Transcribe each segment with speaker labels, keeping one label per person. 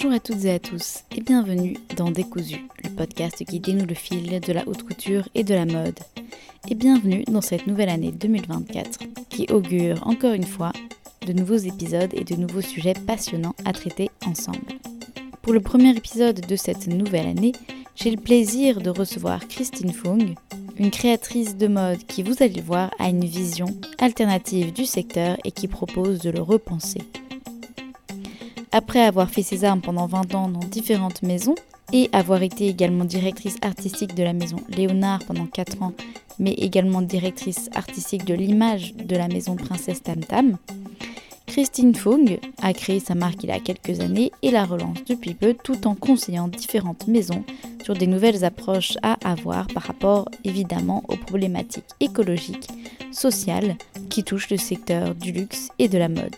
Speaker 1: Bonjour à toutes et à tous et bienvenue dans Décousu, le podcast qui dénoue le fil de la haute couture et de la mode. Et bienvenue dans cette nouvelle année 2024 qui augure encore une fois de nouveaux épisodes et de nouveaux sujets passionnants à traiter ensemble. Pour le premier épisode de cette nouvelle année, j'ai le plaisir de recevoir Christine Fung, une créatrice de mode qui, vous allez le voir, a une vision alternative du secteur et qui propose de le repenser. Après avoir fait ses armes pendant 20 ans dans différentes maisons et avoir été également directrice artistique de la maison Léonard pendant 4 ans, mais également directrice artistique de l'image de la maison Princesse Tam Tam, Christine Fung a créé sa marque il y a quelques années et la relance depuis peu tout en conseillant différentes maisons sur des nouvelles approches à avoir par rapport évidemment aux problématiques écologiques, sociales qui touchent le secteur du luxe et de la mode.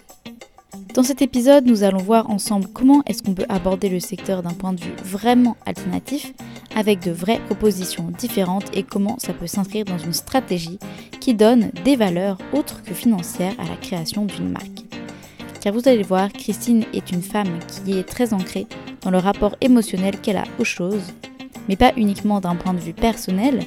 Speaker 1: Dans cet épisode, nous allons voir ensemble comment est-ce qu'on peut aborder le secteur d'un point de vue vraiment alternatif, avec de vraies propositions différentes et comment ça peut s'inscrire dans une stratégie qui donne des valeurs autres que financières à la création d'une marque. Car vous allez voir, Christine est une femme qui est très ancrée dans le rapport émotionnel qu'elle a aux choses, mais pas uniquement d'un point de vue personnel,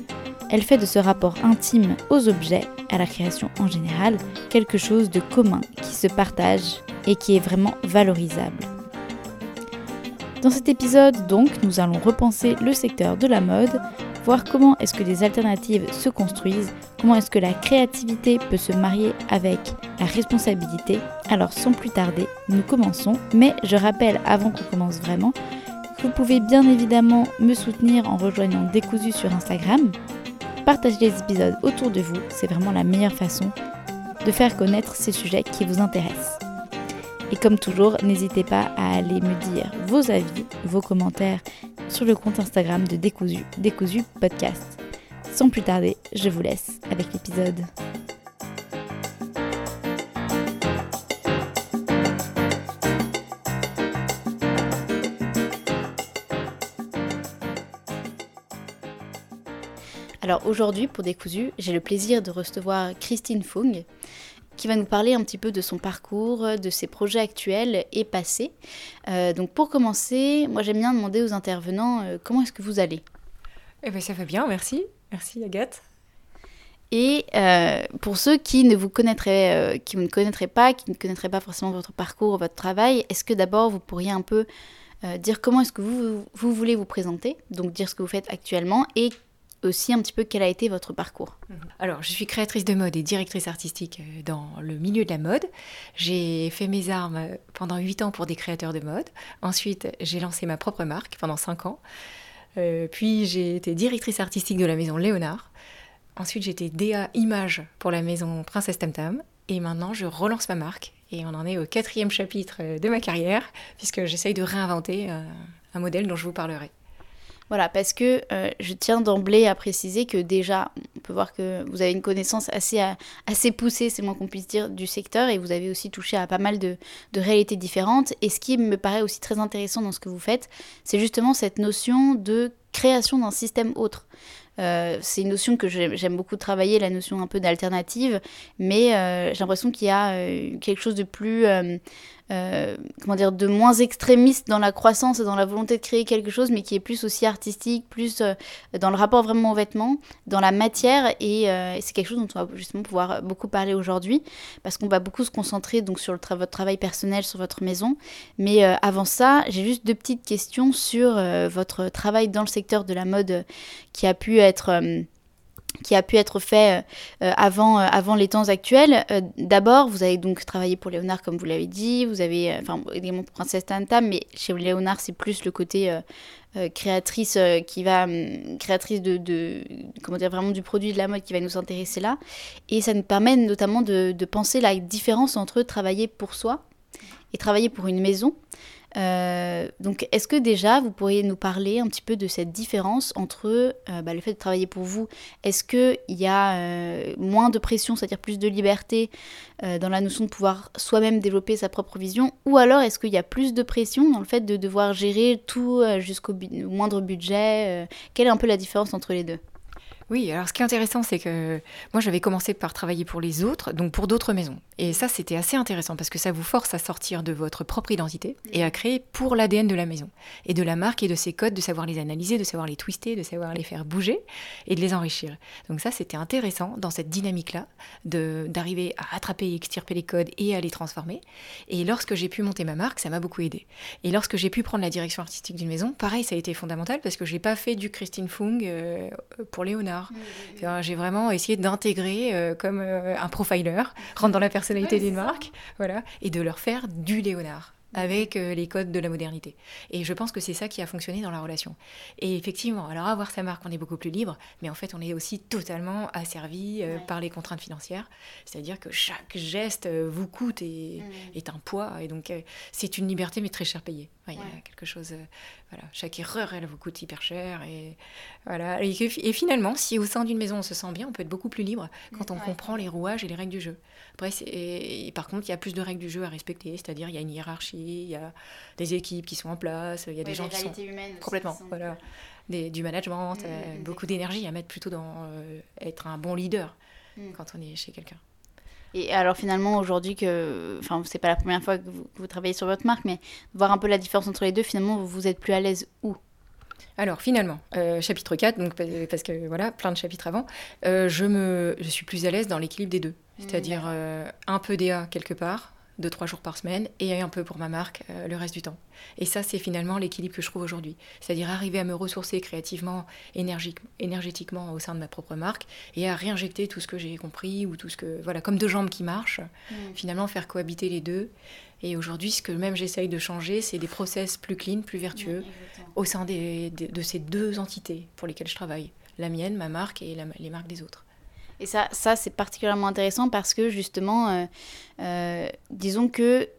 Speaker 1: elle fait de ce rapport intime aux objets, à la création en général, quelque chose de commun qui se partage et qui est vraiment valorisable. Dans cet épisode, donc, nous allons repenser le secteur de la mode, voir comment est-ce que des alternatives se construisent, comment est-ce que la créativité peut se marier avec la responsabilité. Alors sans plus tarder, nous commençons, mais je rappelle avant qu'on commence vraiment, vous pouvez bien évidemment me soutenir en rejoignant Décousu sur Instagram. Partagez les épisodes autour de vous, c'est vraiment la meilleure façon de faire connaître ces sujets qui vous intéressent. Et comme toujours, n'hésitez pas à aller me dire vos avis, vos commentaires sur le compte Instagram de Décousu, Décousu Podcast. Sans plus tarder, je vous laisse avec l'épisode. Alors aujourd'hui, pour Décousu, j'ai le plaisir de recevoir Christine Fung qui va nous parler un petit peu de son parcours, de ses projets actuels et passés. Euh, donc pour commencer, moi j'aime bien demander aux intervenants euh, comment est-ce que vous allez?
Speaker 2: Eh bien ça va bien, merci. Merci Agathe.
Speaker 1: Et euh, pour ceux qui ne vous connaîtraient, qui ne connaîtraient pas, qui ne connaîtraient pas forcément votre parcours, votre travail, est-ce que d'abord vous pourriez un peu dire comment est-ce que vous, vous, voulez vous présenter, donc dire ce que vous faites actuellement et aussi un petit peu quel a été votre parcours.
Speaker 2: Mhm. Alors, je suis créatrice de mode et directrice artistique euh, dans le milieu de la mode. J'ai fait mes armes euh, pendant 8 ans pour des créateurs de mode. Ensuite, j'ai lancé ma propre marque pendant 5 ans. Euh, puis, j'ai été directrice artistique de la maison Léonard. Ensuite, j'étais DA image pour la maison Princesse Tam Tam. Et maintenant, je relance ma marque. Et on en est au quatrième chapitre de ma carrière, puisque j'essaye de réinventer un modèle dont je vous parlerai.
Speaker 1: Voilà, parce que euh, je tiens d'emblée à préciser que déjà, on peut voir que vous avez une connaissance assez, euh, assez poussée, c'est moins qu'on puisse dire, du secteur et vous avez aussi touché à pas mal de, de réalités différentes. Et ce qui me paraît aussi très intéressant dans ce que vous faites, c'est justement cette notion de création d'un système autre. Euh, c'est une notion que j'aime beaucoup travailler, la notion un peu d'alternative, mais j'ai l'impression qu'il y a quelque chose de plus euh, comment dire, de moins extrémiste dans la croissance et dans la volonté de créer quelque chose, mais qui est plus aussi artistique, plus euh, dans le rapport vraiment aux vêtements, dans la matière, et, euh, c'est quelque chose dont on va justement pouvoir beaucoup parler aujourd'hui, parce qu'on va beaucoup se concentrer donc sur le votre travail personnel, sur votre maison. Mais avant ça, j'ai juste deux petites questions sur votre travail dans le secteur de la mode qui a pu être qui a pu être fait euh, avant, euh, avant les temps actuels. Euh, d'abord, vous avez donc travaillé pour Léonard, comme vous l'avez dit. Vous avez, enfin, également pour Princesse Tantam, mais chez Léonard, c'est plus le côté créatrice qui va, hum, créatrice de, comment dire, vraiment du produit de la mode qui va nous intéresser là. Et ça nous permet notamment de penser la différence entre travailler pour soi et travailler pour une maison. Euh, donc, est-ce que déjà vous pourriez nous parler un petit peu de cette différence entre euh, bah, le fait de travailler pour vous Est-ce qu'il y a euh, moins de pression, c'est-à-dire plus de liberté dans la notion de pouvoir soi-même développer sa propre vision Ou alors est-ce qu'il y a plus de pression dans le fait de devoir gérer tout jusqu'au moindre budget Quelle est un peu la différence entre les deux?
Speaker 2: Oui, alors ce qui est intéressant, c'est que moi j'avais commencé par travailler pour les autres, donc pour d'autres maisons. Et ça, c'était assez intéressant parce que ça vous force à sortir de votre propre identité et à créer pour l'ADN de la maison et de la marque et de ses codes, de savoir les analyser, de savoir les twister, de savoir les faire bouger et de les enrichir. Donc ça, c'était intéressant dans cette dynamique-là d'arriver à attraper et extirper les codes et à les transformer. Et lorsque j'ai pu monter ma marque, ça m'a beaucoup aidé. Et lorsque j'ai pu prendre la direction artistique d'une maison, pareil, ça a été fondamental parce que j'ai pas fait du Christine Fung euh, pour Léonard j'ai vraiment essayé d'intégrer euh, comme euh, un profiler, rentrer dans la personnalité d'une marque, voilà, et de leur faire du Léonard avec euh, les codes de la modernité. Et je pense que c'est ça qui a fonctionné dans la relation. Et effectivement, alors avoir sa marque, on est beaucoup plus libre, mais en fait, on est aussi totalement asservi par les contraintes financières. C'est-à-dire que chaque geste vous coûte et mm. est un poids. Et donc, c'est une liberté, mais très cher payée. Il y a quelque chose chaque erreur, elle vous coûte hyper cher. Et, voilà. et, finalement, si au sein d'une maison on se sent bien, on peut être beaucoup plus libre quand on comprend les rouages et les règles du jeu. Après, et, par contre, il y a plus de règles du jeu à respecter, c'est-à-dire il y a une hiérarchie, il y a des équipes qui sont en place, il y a des gens qui sont complètement, voilà, du management, mmh, euh, beaucoup d'énergie à mettre plutôt dans euh, être un bon leader mmh. quand on est chez quelqu'un.
Speaker 1: Et alors finalement aujourd'hui que, enfin c'est pas la première fois que vous, travaillez sur votre marque, mais voir un peu la différence entre les deux, finalement vous êtes plus à l'aise où?
Speaker 2: Alors finalement, euh, chapitre 4, donc, parce que voilà, plein de chapitres avant, euh, je, me, je suis plus à l'aise dans l'équilibre des deux. Mmh. C'est-à-dire euh, un peu DA quelque part, deux, trois jours par semaine, et un peu pour ma marque le reste du temps. Et ça, c'est finalement l'équilibre que je trouve aujourd'hui. C'est-à-dire arriver à me ressourcer créativement, énergétiquement au sein de ma propre marque, et à réinjecter tout ce que j'ai compris, ou tout ce que... Voilà, comme deux jambes qui marchent, mm. finalement faire cohabiter les deux. Et aujourd'hui, ce que même j'essaye de changer, c'est des process plus clean, plus vertueux, au sein des, de ces deux entités pour lesquelles je travaille. La mienne, ma marque, et les marques des autres.
Speaker 1: Et ça, ça c'est particulièrement intéressant parce que justement, euh, euh, disons que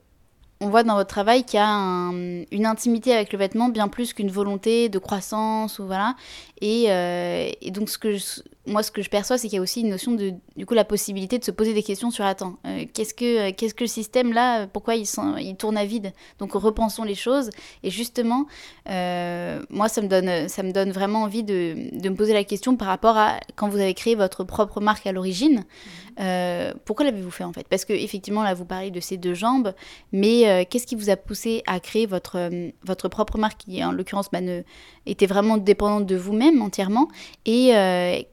Speaker 1: on voit dans votre travail qu'il y a une intimité avec le vêtement bien plus qu'une volonté de croissance ou voilà. Et, euh, et donc ce que je, moi, ce que je perçois, c'est qu'il y a aussi une notion de, du coup, la possibilité de se poser des questions sur attends, euh, qu'est-ce que, qu'est-ce que le système là, pourquoi il, il tourne à vide? Donc repensons les choses. Et justement, euh, moi, ça me donne, ça me donne vraiment envie de, de, me poser la question par rapport à quand vous avez créé votre propre marque à l'origine. Mmh. Euh, pourquoi l'avez-vous fait en fait? Parce que effectivement, là, vous parlez de ces deux jambes, mais qu'est-ce qui vous a poussé à créer votre, votre propre marque qui, en l'occurrence, bah, ne, était vraiment dépendante de vous-même? Entièrement. Et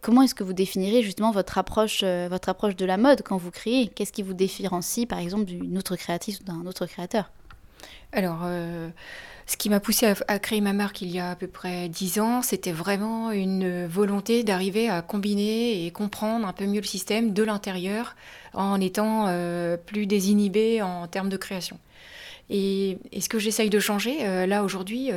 Speaker 1: comment est-ce que vous définirez justement votre approche, euh, votre approche de la mode quand vous créez? Qu'est-ce qui vous différencie par exemple d'une autre créatrice ou d'un autre créateur?
Speaker 2: Alors, euh, ce qui m'a poussé à, créer ma marque il y a à peu près dix ans, c'était vraiment une volonté d'arriver à combiner et comprendre un peu mieux le système de l'intérieur en étant euh, plus désinhibé en termes de création. Et, ce que j'essaye de changer là aujourd'hui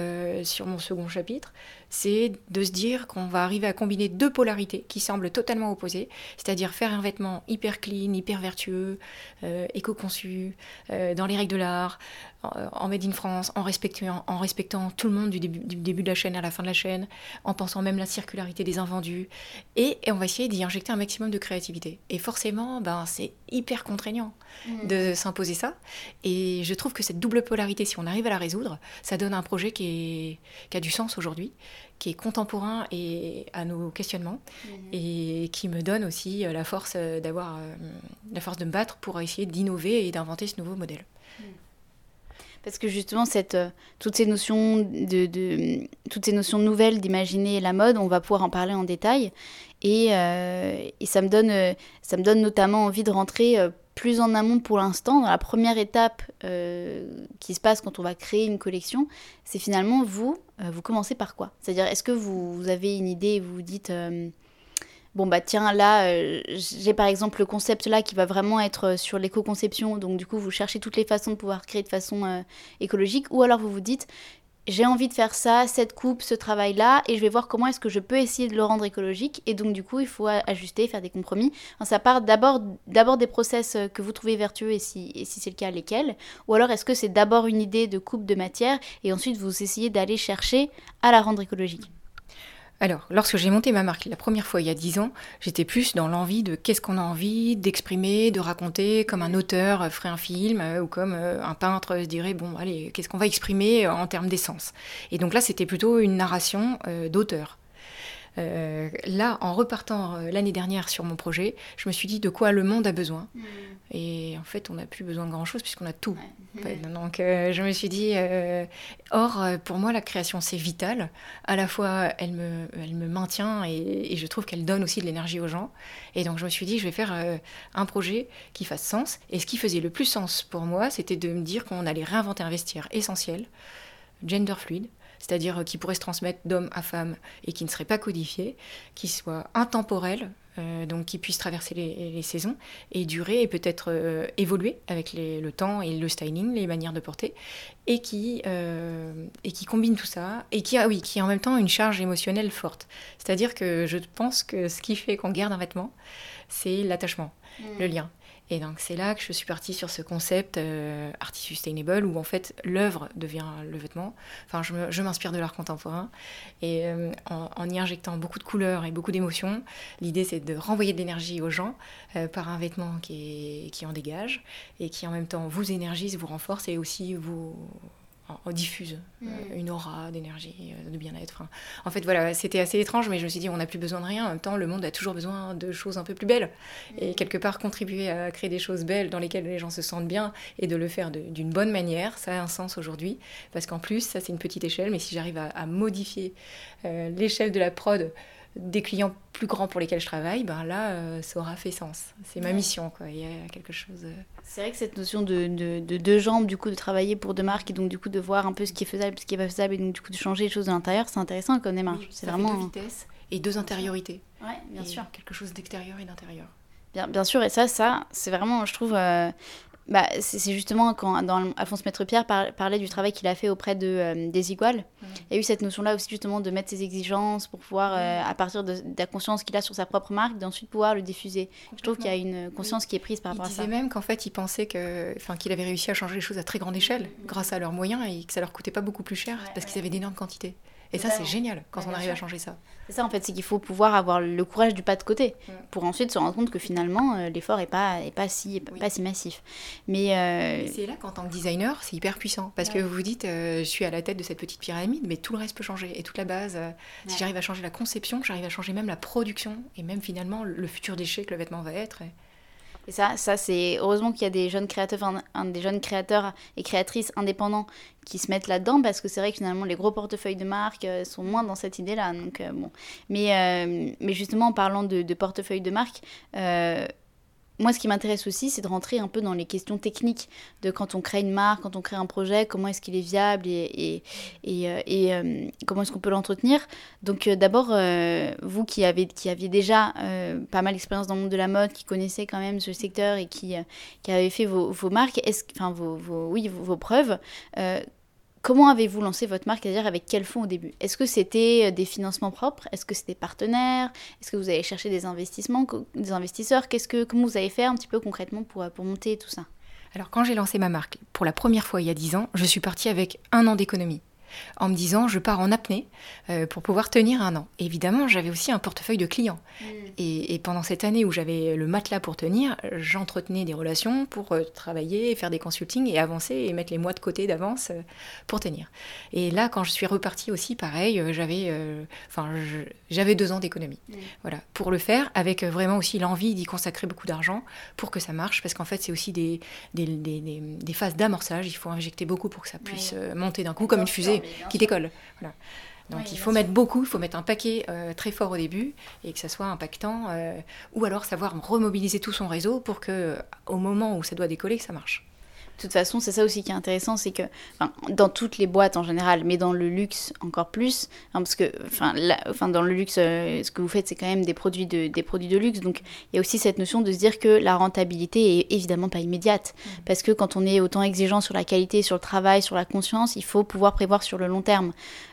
Speaker 2: sur mon second chapitre, c'est de se dire qu'on va arriver à combiner deux polarités qui semblent totalement opposées, c'est-à-dire faire un vêtement hyper clean, hyper vertueux, euh, éco-conçu, euh, dans les règles de l'art, en Made in France, en respectant, en respectant tout le monde du début, du début, de la chaîne à la fin de la chaîne, en pensant même la circularité des invendus, et, on va essayer d'y injecter un maximum de créativité. Et forcément, ben, c'est hyper contraignant mmh. de s'imposer ça, et je trouve que cette double polarité, si on arrive à la résoudre, ça donne un projet qui, est, qui a du sens aujourd'hui, qui est contemporain et à nos questionnements mhm. et qui me donne aussi euh, la force euh, d'avoir euh, la force de me battre pour essayer d'innover et d'inventer ce nouveau modèle. Mhm.
Speaker 1: Parce que justement, cette, toutes, ces notions de, de toutes ces notions nouvelles d'imaginer la mode, on va pouvoir en parler en détail. Et, et ça, me donne, ça me donne notamment envie de rentrer plus en amont pour l'instant, dans la première étape euh, qui se passe quand on va créer une collection, c'est finalement vous, euh, vous commencez par quoi? C'est-à-dire, est-ce que vous, avez une idée et vous vous dites, euh, bon bah tiens, là, j'ai par exemple le concept là qui va vraiment être sur l'éco-conception, donc du coup vous cherchez toutes les façons de pouvoir créer de façon écologique, ou alors vous vous dites, j'ai envie de faire ça, cette coupe, ce travail-là, et je vais voir comment est-ce que je peux essayer de le rendre écologique. Et donc, du coup, il faut ajuster, faire des compromis. ça part d'abord, des process euh, que vous trouvez vertueux, et si, et si c'est le cas, lesquels. Ou alors, est-ce que c'est d'abord une idée de coupe de matière, et ensuite vous essayez d'aller chercher à la rendre écologique?
Speaker 2: Alors, lorsque j'ai monté ma marque la première fois il y a dix ans, j'étais plus dans l'envie de qu'est-ce qu'on a envie d'exprimer, de raconter, comme un auteur ferait un film euh, ou comme euh, un peintre se dirait bon, allez, qu'est-ce qu'on va exprimer en termes d'essence? Et donc là, c'était plutôt une narration euh, d'auteur. Euh, là, en repartant euh, l'année dernière sur mon projet, je me suis dit de quoi le monde a besoin. Mm. Et en fait, on n'a plus besoin de grand-chose puisqu'on a tout. Donc, euh, je me suis dit, or, pour moi, la création, c'est vital. À la fois, elle me, elle me maintient et, et je trouve qu'elle donne aussi de l'énergie aux gens. Et donc, je me suis dit, je vais faire un projet qui fasse sens. Et ce qui faisait le plus sens pour moi, c'était de me dire qu'on allait réinventer un vestiaire essentiel, gender fluide c'est-à-dire euh, qui pourrait se transmettre d'homme à femme et qui ne serait pas codifié, qui soit intemporel, euh, donc qui puisse traverser les, saisons et durer et peut-être euh, évoluer avec le temps et le styling, les manières de porter, et qui, et qui combine tout ça, et qui, a, oui, qui a en même temps une charge émotionnelle forte. C'est-à-dire que je pense que ce qui fait qu'on garde un vêtement, c'est l'attachement, mmh. le lien. Et donc c'est là que je suis partie sur ce concept euh, sustainable où en fait l'œuvre devient le vêtement. Enfin, je m'inspire de l'art contemporain et euh, en, y injectant beaucoup de couleurs et beaucoup d'émotions, l'idée c'est de renvoyer de l'énergie aux gens euh, par un vêtement qui en dégage et qui en même temps vous énergise, vous renforce et aussi vous on diffuse euh, mm. une aura d'énergie, euh, de bien-être. en fait, voilà, c'était assez étrange, mais je me suis dit, on n'a plus besoin de rien. En même temps, le monde a toujours besoin de choses un peu plus belles. Et mm. quelque part, contribuer à créer des choses belles dans lesquelles les gens se sentent bien et de le faire d'une bonne manière, ça a un sens aujourd'hui. Parce qu'en plus, ça, c'est une petite échelle, mais si j'arrive à, modifier euh, l'échelle de la prod des clients plus grands pour lesquels je travaille, ben là, euh, ça aura fait sens. C'est ma mission, quoi. Il y a quelque chose. Euh,
Speaker 1: c'est vrai que cette notion de, de, deux jambes, du coup, de travailler pour deux marques et donc du coup de voir un peu ce qui est faisable, ce qui est pas faisable et donc du coup de changer les choses de l'intérieur, c'est intéressant comme démarche. c'est
Speaker 2: vraiment. deux vitesses et deux intériorités.
Speaker 1: Ouais, bien sûr.
Speaker 2: Quelque chose d'extérieur et d'intérieur.
Speaker 1: Bien, bien sûr, et ça, ça, c'est vraiment, je trouve, euh, bah, c'est justement quand dans Alphonse Maître-Pierre parlait du travail qu'il a fait auprès de, euh, des Iguales. Il y a eu cette notion-là aussi justement de mettre ses exigences pour pouvoir, euh, à partir de, la conscience qu'il a sur sa propre marque, d'ensuite pouvoir le diffuser. Je trouve qu'il y a une conscience qui est prise par rapport
Speaker 2: à
Speaker 1: ça.
Speaker 2: Il disait même qu'en fait il pensait que, qu'il avait réussi à changer les choses à très grande échelle grâce à leurs moyens et que ça leur coûtait pas beaucoup plus cher parce qu'ils avaient d'énormes quantités. Et ça, c'est génial quand on arrive à changer ça.
Speaker 1: C'est ça, en fait, c'est qu'il faut pouvoir avoir le courage du pas de côté pour ensuite se rendre compte que finalement, euh, l'effort n'est pas, est pas, si, pas si massif. Mais
Speaker 2: euh, c'est là qu'en tant que designer, c'est hyper puissant. Parce que vous vous dites, euh, je suis à la tête de cette petite pyramide, mais tout le reste peut changer. Et toute la base, si j'arrive à changer la conception, j'arrive à changer même la production et même finalement le futur déchet que le vêtement va être.
Speaker 1: Et ça, ça c'est heureusement qu'il y a des jeunes créateurs, créateurs et créatrices indépendants qui se mettent là-dedans parce que c'est vrai que finalement les gros portefeuilles de marque euh, sont moins dans cette idée-là. Donc euh, euh, mais justement en parlant de, de portefeuille de marque moi, ce qui m'intéresse aussi, c'est de rentrer un peu dans les questions techniques de quand on crée une marque, quand on crée un projet, comment est-ce qu'il est viable et, euh, euh, comment est-ce qu'on peut l'entretenir. Donc, euh, d'abord, vous qui, avez, aviez déjà pas mal d'expérience dans le monde de la mode, qui connaissez quand même ce secteur et qui, qui avez fait vos, marques, enfin, vos preuves, Comment avez-vous lancé votre marque, c'est-à-dire avec quels fonds au début? Est-ce que c'était euh, des financements propres? Est-ce que c'était partenaires? Est-ce que vous avez cherché des investissements, des investisseurs? Qu'est-ce que, Comment vous avez fait un petit peu concrètement pour, euh, pour monter tout ça?
Speaker 2: Alors quand j'ai lancé ma marque, pour la première fois il y a 10 ans, je suis partie avec un an d'économie en me disant je pars en apnée euh, pour pouvoir tenir un an. évidemment, j'avais aussi un portefeuille de clients. Mm. Et, pendant cette année où j'avais le matelas pour tenir, j'entretenais des relations pour euh, travailler, faire des consultings et avancer et mettre les mois de côté d'avance euh, pour tenir. Et là, quand je suis repartie aussi, pareil, j'avais enfin, j'avais deux ans d'économie. Mm. Voilà, pour le faire, avec vraiment aussi l'envie d'y consacrer beaucoup d'argent pour que ça marche, parce qu'en fait, c'est aussi des, des, des, phases d'amorçage. Il faut injecter beaucoup pour que ça puisse monter d'un coup comme une fusée qui décolle. Voilà. Donc il faut mettre beaucoup, il faut mettre un paquet euh, très fort au début et que ça soit impactant, euh, ou alors savoir remobiliser tout son réseau pour que au moment où ça doit décoller, ça marche.
Speaker 1: De toute façon, c'est ça aussi qui est intéressant, c'est que dans toutes les boîtes en général, mais dans le luxe encore plus, hein, parce que enfin, enfin, dans le luxe, euh, ce que vous faites, c'est quand même des produits, de, des produits de luxe. Donc il y a aussi cette notion de se dire que la rentabilité est évidemment pas immédiate. Mmh. Parce que quand on est autant exigeant sur la qualité, sur le travail, sur la conscience, il faut pouvoir prévoir sur le long terme.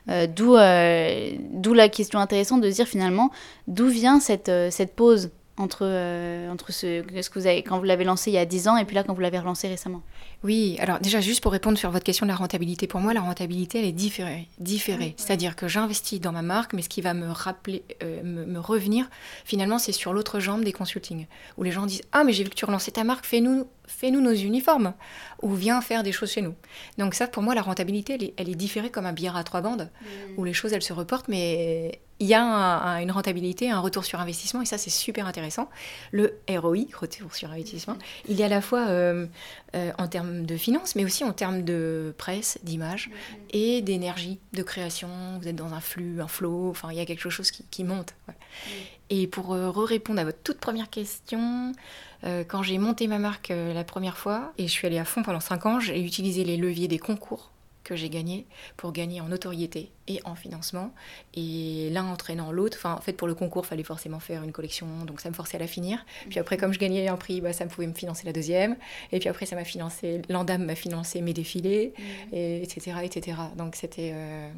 Speaker 1: Euh, euh, d'où la question intéressante de se dire finalement d'où vient cette, cette pause entre, entre ce, ce que vous avez, quand vous l'avez lancé il y a 10 ans et puis là quand vous l'avez relancé récemment
Speaker 2: oui, alors déjà juste pour répondre sur votre question de la rentabilité, pour moi la rentabilité elle est différée. différée. C'est-à-dire que j'investis dans ma marque, mais ce qui va me rappeler, euh, me, revenir, finalement c'est sur l'autre jambe des consultings, où les gens disent Ah mais j'ai vu que tu relançais ta marque, fais-nous fais-nous nos uniformes, ou viens faire des choses chez nous. Donc ça pour moi la rentabilité elle est, elle est différée comme un billard à trois bandes, mmh. où les choses elles se reportent, mais il y a une rentabilité, un retour sur investissement, et ça c'est super intéressant. Le ROI, retour sur investissement, il est à la fois euh, euh, en termes de finances, mais aussi en termes de presse, d'image et d'énergie, de création. Vous êtes dans un flux, un flow, enfin il y a quelque chose qui, monte. Et pour euh, répondre à votre toute première question, quand j'ai monté ma marque la première fois, et je suis allée à fond pendant 5 ans, j'ai utilisé les leviers des concours que j'ai gagné pour gagner en notoriété et en financement. Et l'un entraînant l'autre. Enfin, en fait, pour le concours, il fallait forcément faire une collection, donc ça me forçait à la finir. Puis après, comme je gagnais un prix, bah, ça me pouvait me financer la deuxième. Et puis après, ça m'a financé, l'Andam m'a financé mes défilés, mmh. et, etc., etc. Donc c'était. Euh,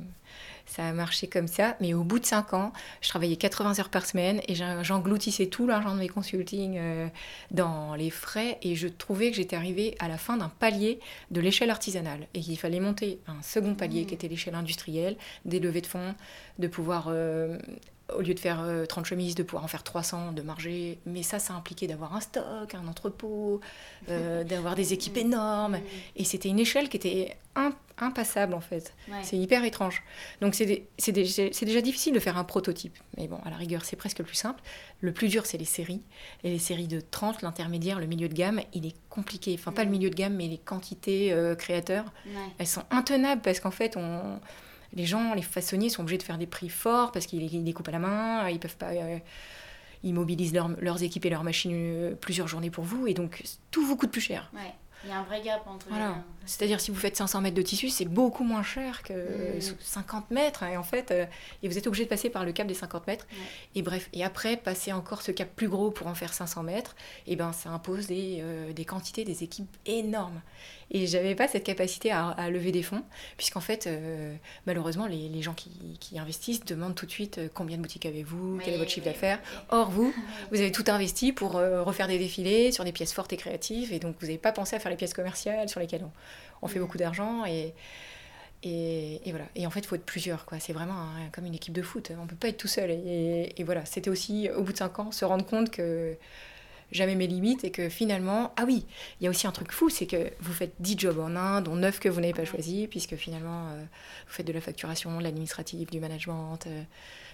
Speaker 2: ça a marché comme ça. Mais au bout de 5 ans, je travaillais 80 heures par semaine et j'engloutissais tout l'argent de mes consultings euh, dans les frais. Et je trouvais que j'étais arrivée à la fin d'un palier de l'échelle artisanale et qu'il fallait monter un second palier mmh. qui était l'échelle industrielle, des levées de fonds, de pouvoir euh, au lieu de faire 30 euh, chemises, de pouvoir en faire 300, de marger. Mais ça, ça impliquait d'avoir un stock, un entrepôt, euh, d'avoir des équipes énormes. Et c'était une échelle qui était impassable, en fait. C'est hyper étrange. Donc, c'est déjà difficile de faire un prototype. Mais bon, à la rigueur, c'est presque le plus simple. Le plus dur, c'est les séries. Et les séries de 30, l'intermédiaire, le milieu de gamme, il est compliqué. Enfin, pas le milieu de gamme, mais les quantités euh, créateurs, elles sont intenables parce qu'en fait, on les gens, les façonniers sont obligés de faire des prix forts parce qu'ils découpent à la main, ils peuvent pas. Euh, ils mobilisent leurs équipes et leurs machines euh, plusieurs journées pour vous, et donc tout vous coûte plus cher.
Speaker 1: Il y a un vrai gap entre
Speaker 2: voilà. C'est-à-dire si vous faites 500 mètres de tissu, c'est beaucoup moins cher que 50 mmh. mètres. Et en fait, euh, et vous êtes obligé de passer par le cap des 50 mètres. Et bref, et après, passer encore ce cap plus gros pour en faire 500 mètres, et ben ça impose des, des quantités, des équipes énormes. Et j'avais pas cette capacité à, lever des fonds, puisqu'en fait, euh, malheureusement, les, les gens qui, qui, investissent demandent tout de suite euh, combien de boutiques avez-vous, quel est votre chiffre d'affaires. Or, vous, vous avez tout investi pour euh, refaire des défilés sur des pièces fortes et créatives, et donc vous n'avez pas pensé à faire les pièces commerciales sur lesquelles on, fait beaucoup d'argent. Et, et, et, voilà. Et en fait, il faut être plusieurs. quoi. C'est vraiment comme une équipe de foot. On ne peut pas être tout seul. Et, et voilà, c'était aussi, au bout de cinq ans, se rendre compte que jamais mes limites et que finalement, ah oui, il y a aussi un truc fou, c'est que vous faites 10 jobs en un, dont 9 que vous n'avez pas choisi, puisque finalement, euh, vous faites de la facturation, de l'administratif, du management, euh,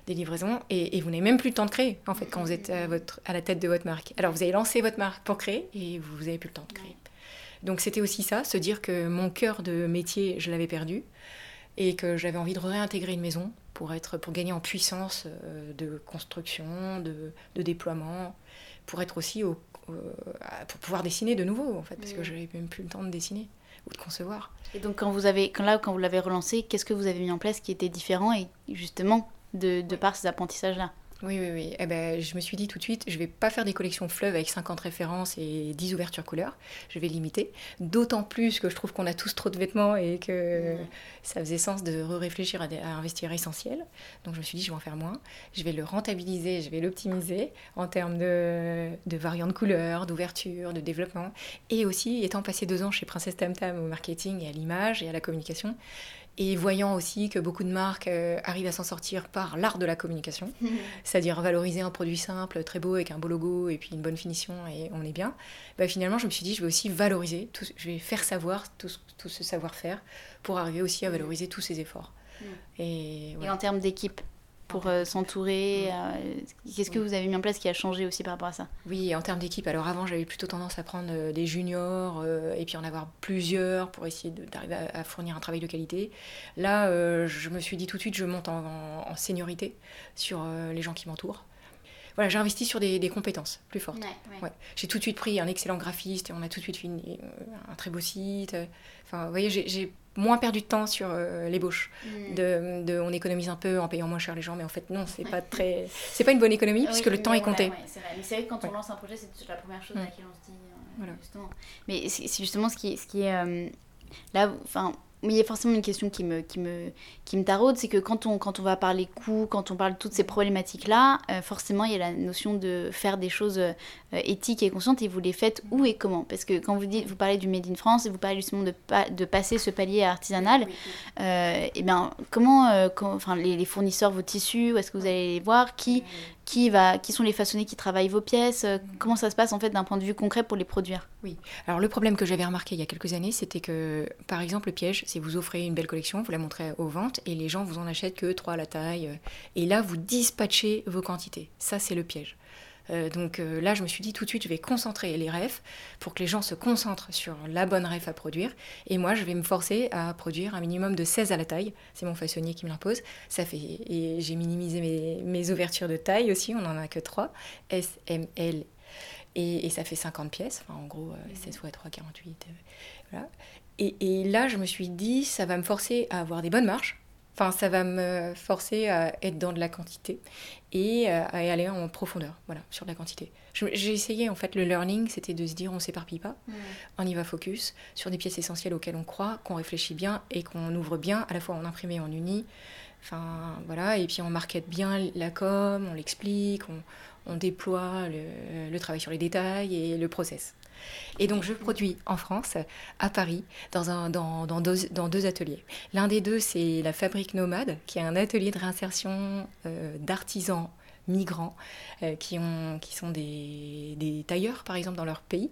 Speaker 2: des livraisons, et, vous n'avez même plus le temps de créer, en fait, quand vous êtes à, votre, à la tête de votre marque. Alors, vous avez lancé votre marque pour créer, et vous n'avez plus le temps de créer. Donc, c'était aussi ça, se dire que mon cœur de métier, je l'avais perdu, et que j'avais envie de réintégrer une maison pour, être, pour gagner en puissance euh, de construction, de, de déploiement, pour être aussi au, pour pouvoir dessiner de nouveau en fait parce que j'avais même plus le temps de dessiner ou de concevoir.
Speaker 1: Et donc quand vous avez quand là quand vous l'avez relancé, qu'est-ce que vous avez mis en place qui était différent et justement de, de par ces apprentissages là
Speaker 2: oui, oui, oui. Eh ben, je me suis dit tout de suite, je vais pas faire des collections fleuves avec 50 références et 10 ouvertures couleurs. Je vais limiter. D'autant plus que je trouve qu'on a tous trop de vêtements et que ça faisait sens de réfléchir à, investir essentiel. Donc je me suis dit, je vais en faire moins. Je vais le rentabiliser, je vais l'optimiser en termes de, de variantes couleurs, d'ouverture, de développement. Et aussi, étant passé deux ans chez Princesse Tam Tam au marketing et à l'image et à la communication, et voyant aussi que beaucoup de marques euh, arrivent à s'en sortir par l'art de la communication, c'est-à-dire valoriser un produit simple, très beau, avec un beau logo et puis une bonne finition et on est bien, bah, finalement je me suis dit je vais aussi valoriser, tout, je vais faire savoir tout, tout ce savoir-faire pour arriver aussi à valoriser tous ces efforts.
Speaker 1: Et, et en termes d'équipe pour euh, s'entourer euh, Qu'est-ce que vous avez mis en place qui a changé aussi par rapport à ça?
Speaker 2: Oui, en termes d'équipe. Alors avant, j'avais plutôt tendance à prendre euh, des juniors et puis en avoir plusieurs pour essayer d'arriver à, fournir un travail de qualité. Là, je me suis dit tout de suite, je monte en, en, seniorité sur les gens qui m'entourent. Voilà, j'ai investi sur des, des, compétences plus fortes. Ouais, J'ai tout de suite pris un excellent graphiste et on a tout de suite fait un très beau site. Enfin, vous voyez, j'ai moins perdu de temps sur euh, l'ébauche. Mm. De, de, on économise un peu en payant moins cher les gens, mais en fait non, c'est pas très, c'est pas une bonne économie puisque le temps est compté.
Speaker 1: c'est vrai. Mais c'est vrai que quand on lance un projet, c'est la première chose à laquelle on se dit. Euh, voilà. Justement. Mais c'est justement ce qui, ce qui est euh, là, enfin mais il y a forcément une question qui me, qui me, qui me taraude, c'est que quand on, quand on va parler coûts, quand on parle de toutes ces problématiques-là, euh, forcément, il y a la notion de faire des choses euh, éthiques et conscientes, et vous les faites où et comment? Parce que quand vous dites, vous parlez du Made in France, et vous parlez justement de, de passer ce palier artisanal, euh, et bien, comment, enfin, les, les, fournisseurs, vos tissus, où est-ce que vous allez les voir qui, qui, va, qui sont les façonniers qui travaillent vos pièces Comment ça se passe en fait d'un point de vue concret pour les produire?
Speaker 2: Oui. Alors le problème que j'avais remarqué il y a quelques années, c'était que par exemple le piège, si vous offrez une belle collection, vous la montrez aux ventes et les gens vous en achètent que trois à la taille. Et là, vous dispatchez vos quantités. Ça, c'est le piège. Euh, donc euh, là, je me suis dit tout de suite, je vais concentrer les refs pour que les gens se concentrent sur la bonne ref à produire. Et moi, je vais me forcer à produire un minimum de 16 à la taille. C'est mon façonnier qui me l'impose. Ça fait et j'ai minimisé mes, ouvertures de taille aussi. On n'en a que 3, S, M, L. Et, ça fait 50 pièces. en gros, 16 x 3, 48. voilà. Et, et là, je me suis dit, ça va me forcer à avoir des bonnes marches Enfin, ça va me forcer à être dans de la quantité et euh, à aller en profondeur, voilà, sur la quantité. J'ai essayé, en fait, le learning, c'était de se dire on s'éparpille pas, on y va focus sur des pièces essentielles auxquelles on croit, qu'on réfléchit bien et qu'on ouvre bien, à la fois en imprimé et en uni. Enfin, voilà, et puis on market bien la com, on l'explique, on, déploie le, le, travail sur les détails et le process. Et donc je produis en France, à Paris, dans, un, dans, dans, deux, dans deux, ateliers. L'un des deux, c'est la Fabrique Nomade, qui est un atelier de réinsertion euh, d'artisans migrants euh, qui, ont, qui sont des, des, tailleurs, par exemple, dans leur pays.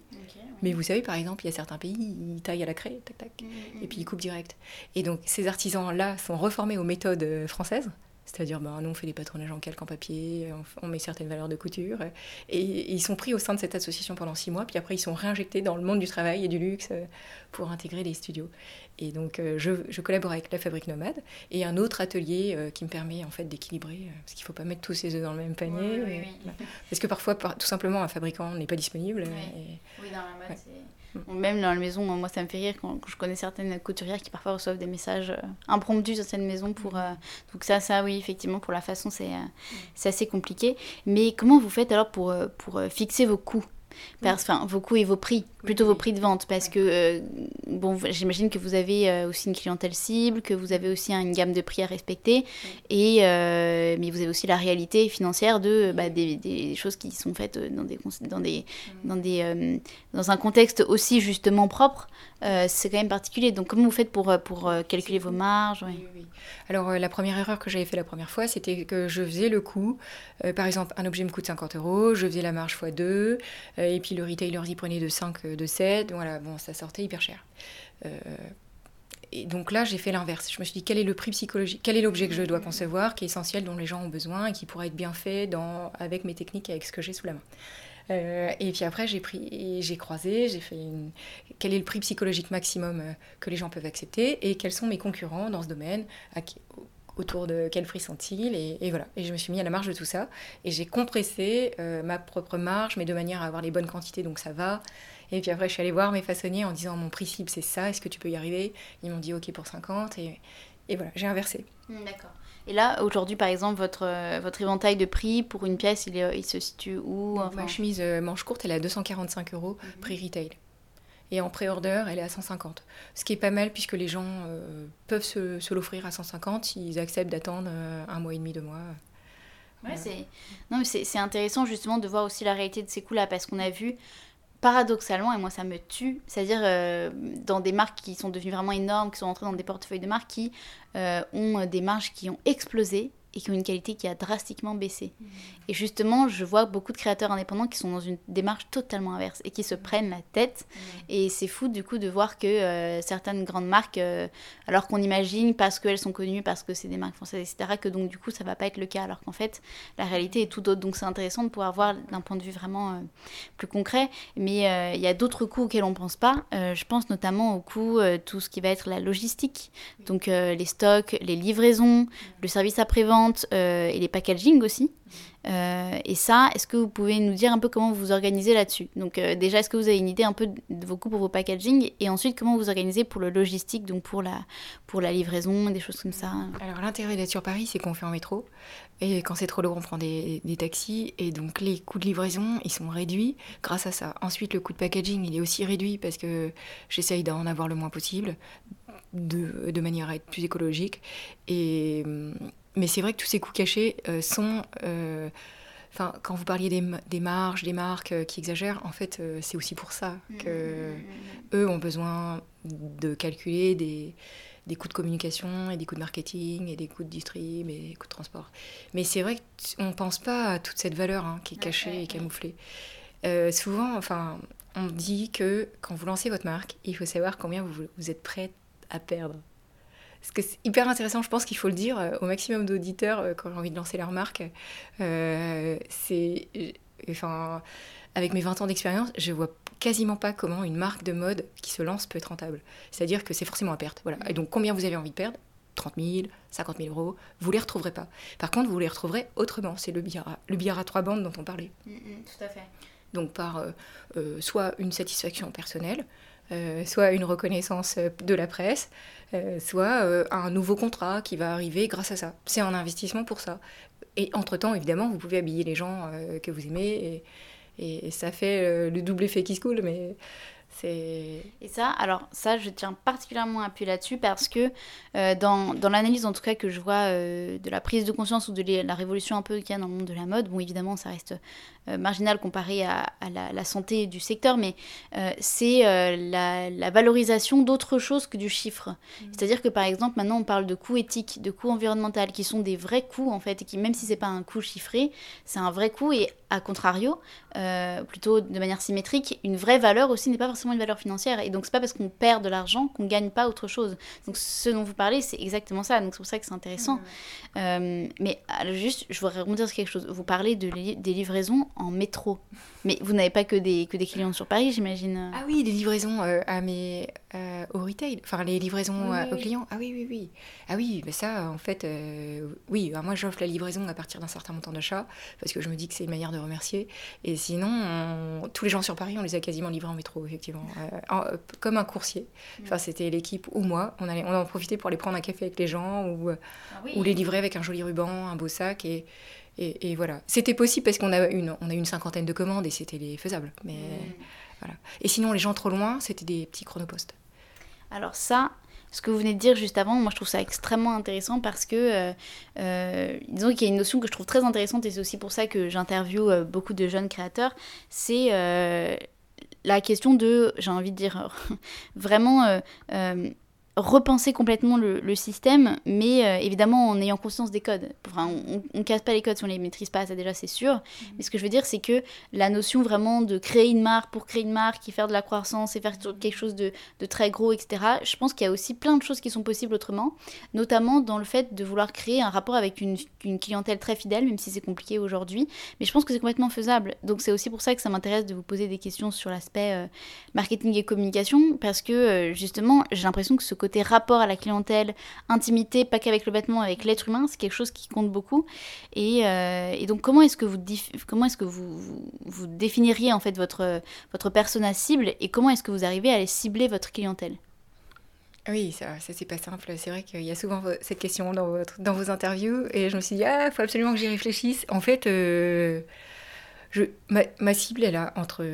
Speaker 2: Mais vous savez, par exemple, il y a certains pays, ils taillent à la craie, tac, tac, mm, mm, et puis ils coupent direct. Et donc ces artisans-là sont reformés aux méthodes euh, françaises. C'est-à-dire, ben, nous, on fait des patronages en calque en papier, on, met certaines valeurs de couture. Et, ils sont pris au sein de cette association pendant six mois, puis après, ils sont réinjectés dans le monde du travail et du luxe euh, pour intégrer les studios. Et donc, euh, je, je, collabore avec la Fabrique Nomade et un autre atelier euh, qui me permet en fait d'équilibrer, parce qu'il ne faut pas mettre tous ses œufs dans le même panier. Parce que parfois, tout simplement, un fabricant n'est pas disponible.
Speaker 1: Oui, dans la mode, c'est même dans la maison, moi ça me fait rire quand, je connais certaines couturières qui parfois reçoivent des messages euh, impromptus sur cette maison pour. Euh, donc ça, ça oui, effectivement, pour la façon, c'est euh, c'est assez compliqué. Mais comment vous faites alors pour, pour fixer vos coûts? Enfin, vos coûts et vos prix, plutôt vos prix de vente, parce que euh, bon, j'imagine que vous avez euh, aussi une clientèle cible, que vous avez aussi une gamme de prix à respecter, et euh, mais vous avez aussi la réalité financière de bah, des, des, choses qui sont faites dans des dans des dans des dans un contexte aussi justement propre. c'est quand même particulier. Donc comment vous faites pour pour calculer vos marges
Speaker 2: Alors la première erreur que j'avais fait la première fois, c'était que je faisais le coût. par exemple, un objet me coûte 50 euros, je faisais la marge x 2 et puis le retailer y prenait de 5, euh, de 7. Voilà, bon, ça sortait hyper cher. Euh, et donc là, j'ai fait l'inverse. Je me suis dit, quel est le prix psychologique Quel est l'objet que je dois concevoir, qui est essentiel, dont les gens ont besoin et qui pourrait être bien fait dans, avec mes techniques et avec ce que j'ai sous la main euh, et puis après, j'ai pris, j'ai croisé, j'ai fait une... quel est le prix psychologique maximum que les gens peuvent accepter et quels sont mes concurrents dans ce domaine, autour de quel prix sont-ils et, voilà. Et je me suis mis à la marge de tout ça et j'ai compressé euh, ma propre marge, mais de manière à avoir les bonnes quantités, donc ça va. Et puis après, je suis allée voir mes façonniers en disant mon prix cible c'est ça, est-ce que tu peux y arriver? Ils m'ont dit ok pour 50 et, et voilà, j'ai inversé.
Speaker 1: Hmm, d'accord. Et là, aujourd'hui, par exemple, votre, euh, votre éventail de prix pour une pièce, il, il se situe où
Speaker 2: Ma chemise euh, manche courte, elle est à 245 euros, mhm. prix retail. Et en pré-order, elle est à 150. Ce qui est pas mal puisque les gens euh, peuvent se, l'offrir à 150 s'ils acceptent d'attendre un mois et demi, deux mois.
Speaker 1: Ouais, c'est... Non, mais c'est, intéressant justement de voir aussi la réalité de ces coûts-là parce qu'on a vu, paradoxalement, et moi ça me tue, c'est-à-dire euh, dans des marques qui sont devenues vraiment énormes, qui sont entrées dans des portefeuilles de marques qui ont des marges qui ont explosé et qui ont une qualité qui a drastiquement baissé. Mmh. Et justement, je vois beaucoup de créateurs indépendants qui sont dans une démarche totalement inverse et qui se prennent la tête. Mmh. Et c'est fou du coup de voir que euh, certaines grandes marques, euh, alors qu'on imagine parce qu'elles sont connues, parce que c'est des marques françaises, etc., que donc du coup ça va pas être le cas, alors qu'en fait la réalité est tout autre. Donc c'est intéressant de pouvoir voir d'un point de vue vraiment euh, plus concret. Mais il y a d'autres coûts auxquels on pense pas. je pense notamment au coût, tout ce qui va être la logistique, donc les stocks, les livraisons, mmh. le service après-vente euh, et les packaging aussi. Euh, et ça, est-ce que vous pouvez nous dire un peu comment vous vous organisez là-dessus? Donc euh, déjà, est-ce que vous avez une idée un peu de vos coûts pour vos packaging? Et ensuite, comment vous vous organisez pour le logistique, donc pour la, pour la livraison, des choses comme ça?
Speaker 2: Alors l'intérêt d'être sur Paris, c'est qu'on fait en métro. Et quand c'est trop lourd, on prend des, des, taxis. Et donc les coûts de livraison, ils sont réduits grâce à ça. Ensuite, le coût de packaging, il est aussi réduit parce que j'essaye d'en avoir le moins possible. De, de, manière à être plus écologique. Et, mais c'est vrai que tous ces coûts cachés euh, sont. Euh, enfin, quand vous parliez des, des, marges, des marques euh, qui exagèrent, en fait, c'est aussi pour ça mmh, que mmh, mmh, eux ont besoin de calculer des, des coûts de communication et des coûts de marketing et des coûts de distrib et des coûts de transport. Mais c'est vrai qu'on ne pense pas à toute cette valeur hein, qui est cachée et camouflée. Euh, souvent, enfin, on dit que quand vous lancez votre marque, il faut savoir combien vous, vous êtes prêt à perdre. Parce que c'est hyper intéressant, je pense qu'il faut le dire euh, au maximum d'auditeurs euh, quand j'ai envie de lancer leur marque. c'est, enfin, avec mes 20 ans d'expérience, je vois quasiment pas comment une marque de mode qui se lance peut être rentable. C'est-à-dire que c'est forcément à perte. Voilà. Et donc, combien vous avez envie de perdre? 30 000, 50 000 euros, vous les retrouverez pas. Par contre, vous les retrouverez autrement. C'est le billard, à, le billard à trois bandes dont on parlait.
Speaker 1: Mm, mm, tout à fait.
Speaker 2: Donc, par euh, euh, soit une satisfaction personnelle, euh, soit une reconnaissance de la presse, soit un nouveau contrat qui va arriver grâce à ça. C'est un investissement pour ça. Et entre-temps, évidemment, vous pouvez habiller les gens que vous aimez et, ça fait euh, le double effet qui se coule, mais.
Speaker 1: Et ça, alors ça, je tiens particulièrement à appuyer là-dessus parce que euh, dans, dans l'analyse, en tout cas, que je vois euh, de la prise de conscience ou de la révolution un peu qu'il y a dans le monde de la mode, bon, évidemment, ça reste euh, marginal comparé à, la, santé du secteur, mais euh, c'est euh, la, valorisation d'autre chose que du chiffre. Mmh. C'est-à-dire que par exemple, maintenant on parle de coûts éthiques, de coûts environnementaux, qui sont des vrais coûts en fait, et qui même si c'est pas un coût chiffré, c'est un vrai coût et à contrario, plutôt de manière symétrique, une vraie valeur aussi n'est pas forcément une valeur financière. Et donc c'est pas parce qu'on perd de l'argent qu'on gagne pas autre chose. Donc ce dont vous parlez, c'est exactement ça. Donc c'est pour ça que c'est intéressant. Mmh. mais juste, je voudrais rebondir sur quelque chose. Vous parlez de des livraisons en métro. Mais vous n'avez pas que des, que des clients sur Paris, j'imagine
Speaker 2: Ah oui, les livraisons euh, à mes, euh, au retail, enfin les livraisons euh, aux clients. Ah oui, oui, oui. Ah oui, mais ça, en fait, oui, moi j'offre la livraison à partir d'un certain montant d'achat, parce que je me dis que c'est une manière de remercier. Et sinon, tous les gens sur Paris, on les a quasiment livrés en métro, effectivement. comme un coursier. Mm. Enfin, c'était l'équipe ou moi. On, allait, on en profitait pour aller prendre un café avec les gens ou, ah ou les livrer avec un joli ruban, un beau sac. Et, et, voilà. C'était possible parce qu'on a une, on a une cinquantaine de commandes et c'était les faisables. Mais mm. voilà. Et sinon, les gens trop loin, c'était des petits chronopostes.
Speaker 1: Alors ça, ce que vous venez de dire juste avant, moi je trouve ça extrêmement intéressant parce que, euh, euh, disons qu'il y a une notion que je trouve très intéressante et c'est aussi pour ça que j'interviewe euh, beaucoup de jeunes créateurs, c'est la question de, j'ai envie de dire, vraiment repenser complètement le, système, mais euh, évidemment en ayant conscience des codes. Enfin, on ne casse pas les codes si on les maîtrise pas, ça déjà c'est sûr. Mm. Mais ce que je veux dire, c'est que la notion vraiment de créer une marque pour créer une marque, et faire de la croissance et faire quelque chose de, très gros, etc., je pense qu'il y a aussi plein de choses qui sont possibles autrement, notamment dans le fait de vouloir créer un rapport avec une, clientèle très fidèle, même si c'est compliqué aujourd'hui. Mais je pense que c'est complètement faisable. Donc c'est aussi pour ça que ça m'intéresse de vous poser des questions sur l'aspect euh, marketing et communication, parce que euh, justement, j'ai l'impression que ce côté côté rapport à la clientèle, intimité, pas qu'avec le vêtement, avec l'être humain, c'est quelque chose qui compte beaucoup. Et, euh, donc, comment est-ce que vous comment est-ce que vous, vous, définiriez en fait votre votre persona cible et comment est-ce que vous arrivez à cibler votre clientèle?
Speaker 2: Oui, ça, ça c'est pas simple. C'est vrai qu'il y a souvent cette question dans, votre, dans vos interviews et je me suis dit, ah, faut absolument que j'y réfléchisse. En fait, euh, ma, cible, elle a entre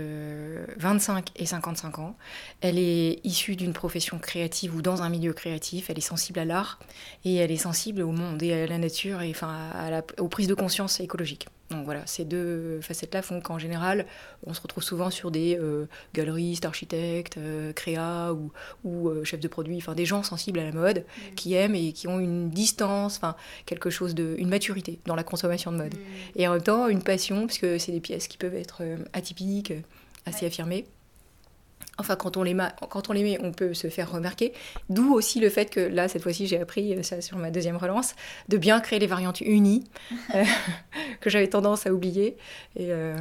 Speaker 2: 25 et 55 ans. Elle est issue d'une profession créative ou dans un milieu créatif. Elle est sensible à l'art et elle est sensible au monde et à la nature et enfin aux prises de conscience écologiques. Donc voilà, ces deux facettes-là font qu'en général, on se retrouve souvent sur des euh, galeristes, architectes, euh, créa ou, ou euh, chefs de produits, enfin des gens sensibles à la mode, mm. qui aiment et qui ont une distance, enfin quelque chose de, une maturité dans la consommation de mode. Mm. Et en même temps, une passion, puisque c'est des pièces qui peuvent être atypiques, assez affirmées. Enfin, quand on, les quand on les met, on peut se faire remarquer. D'où aussi le fait que là, cette fois-ci, j'ai appris euh, ça sur ma deuxième relance, de bien créer les variantes unies euh, que j'avais tendance à oublier. Et euh,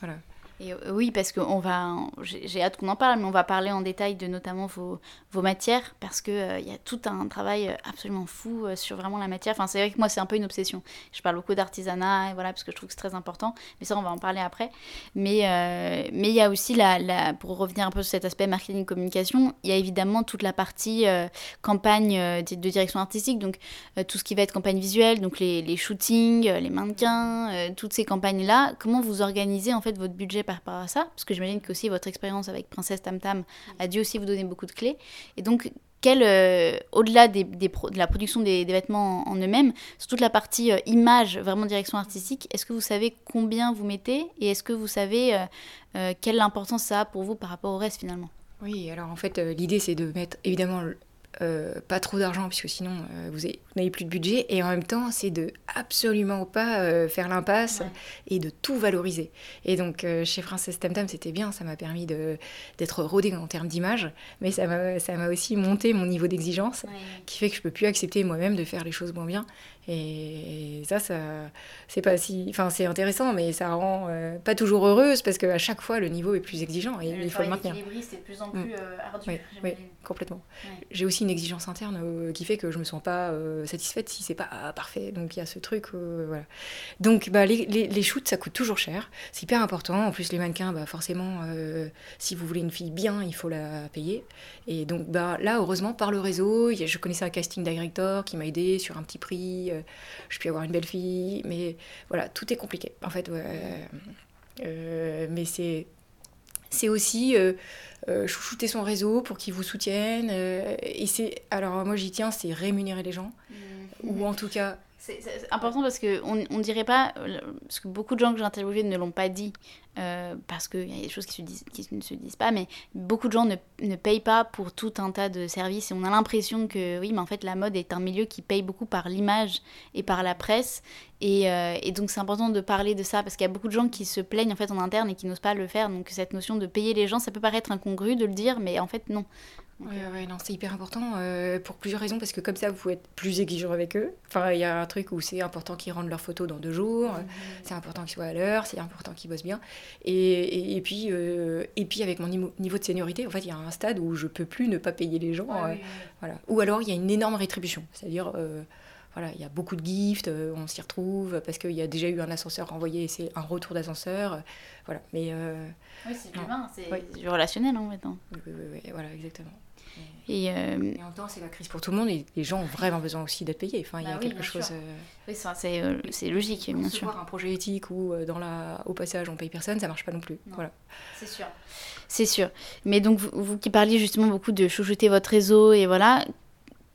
Speaker 2: voilà.
Speaker 1: Et oui, parce que va, j'ai hâte qu'on en parle, mais on va parler en détail de notamment vos, matières, parce qu'il euh, y a tout un travail euh, absolument fou euh, sur vraiment la matière. Enfin, c'est vrai que moi, c'est un peu une obsession. Je parle beaucoup d'artisanat, voilà, parce que je trouve que c'est très important. Mais ça, on va en parler après. Mais mais il y a aussi, la, pour revenir un peu sur cet aspect marketing-communication, il y a évidemment toute la partie campagne de, direction artistique, donc tout ce qui va être campagne visuelle, donc les, les shootings, les mannequins, toutes ces campagnes-là. Comment vous organisez en fait votre budget par rapport à ça Parce que j'imagine que aussi votre expérience avec Princesse Tam Tam a dû aussi vous donner beaucoup de clés. Et donc, euh, au-delà de la production des, vêtements en, eux-mêmes, sur toute la partie euh, image, vraiment direction artistique, est-ce que vous savez combien vous mettez et est-ce que vous savez euh, quelle importance ça a pour vous par rapport au reste finalement?
Speaker 2: Oui, alors en fait, l'idée c'est de mettre évidemment euh, pas trop d'argent, puisque sinon euh, vous n'avez plus de budget, et en même temps, c'est de absolument pas euh, faire l'impasse et de tout valoriser. Et donc, chez Frances Temtam, c'était bien, ça m'a permis d'être rodé en termes d'image, mais ça m'a aussi monté mon niveau d'exigence, qui fait que je peux plus accepter moi-même de faire les choses moins bien. Et ça, ça c'est pas si, enfin c'est intéressant, mais ça rend euh, pas toujours heureuse parce qu'à chaque fois le niveau est plus exigeant et, il faut le maintenir.
Speaker 1: c'est de plus en plus mm. euh, ardu.
Speaker 2: Oui, complètement. J'ai aussi une exigence interne euh, qui fait que je me sens pas satisfaite si c'est pas parfait. Donc il y a ce truc, voilà. Donc bah, les, les, les, shoots ça coûte toujours cher, c'est hyper important. En plus les mannequins, bah forcément, si vous voulez une fille bien, il faut la payer. Et donc bah là heureusement par le réseau, je connaissais un casting director qui m'a aidé sur un petit prix euh, je puis avoir une belle fille, mais voilà, tout est compliqué. En fait, euh, mais c'est c'est aussi euh, chouchouter son réseau pour qu'ils vous soutiennent. et c'est alors moi j'y tiens, c'est rémunérer les gens, mmh. ou en tout cas
Speaker 1: c'est important parce qu'on ne dirait pas, parce que beaucoup de gens que j'ai interviewés ne l'ont pas dit, euh, parce qu'il y a des choses qui, se disent, qui, ne se disent pas, mais beaucoup de gens ne, ne, payent pas pour tout un tas de services et on a l'impression que oui, mais en fait la mode est un milieu qui paye beaucoup par l'image et par la presse. Et, euh, et donc c'est important de parler de ça parce qu'il y a beaucoup de gens qui se plaignent en fait en interne et qui n'osent pas le faire. Donc cette notion de payer les gens, ça peut paraître incongru de le dire, mais en fait non.
Speaker 2: Oui, ouais, non, c'est hyper important euh, pour plusieurs raisons, parce que comme ça, vous pouvez être plus exigeant avec eux. Enfin, il y a un truc où c'est important qu'ils rendent leurs photos dans deux jours, c'est important qu'ils soient à l'heure, c'est important qu'ils bossent bien. Et, et, puis, euh, et puis, avec mon niveau de seniorité, en fait, il y a un stade où je peux plus ne pas payer les gens. Euh, voilà. Ou alors, il y a une énorme rétribution, c'est-à-dire voilà, il y a beaucoup de gifts, on s'y retrouve parce qu'il y a déjà eu un ascenseur renvoyé et c'est un retour d'ascenseur. voilà, mais.
Speaker 1: oui, c'est humain, c'est du relationnel en fait. Hein.
Speaker 2: Oui, oui, oui, voilà, exactement.
Speaker 1: Et, euh,
Speaker 2: et, en même temps, c'est la crise pour tout le monde et les gens ont vraiment besoin aussi d'être payés. Enfin, il y a bah quelque chose.
Speaker 1: Euh, oui, euh, c'est logique, bien sûr.
Speaker 2: un projet éthique où, dans la, au passage, on paye personne, ça marche pas non plus. Voilà.
Speaker 1: C'est sûr. C'est sûr. Mais donc, vous, vous, qui parliez justement beaucoup de chouchouter votre réseau et voilà,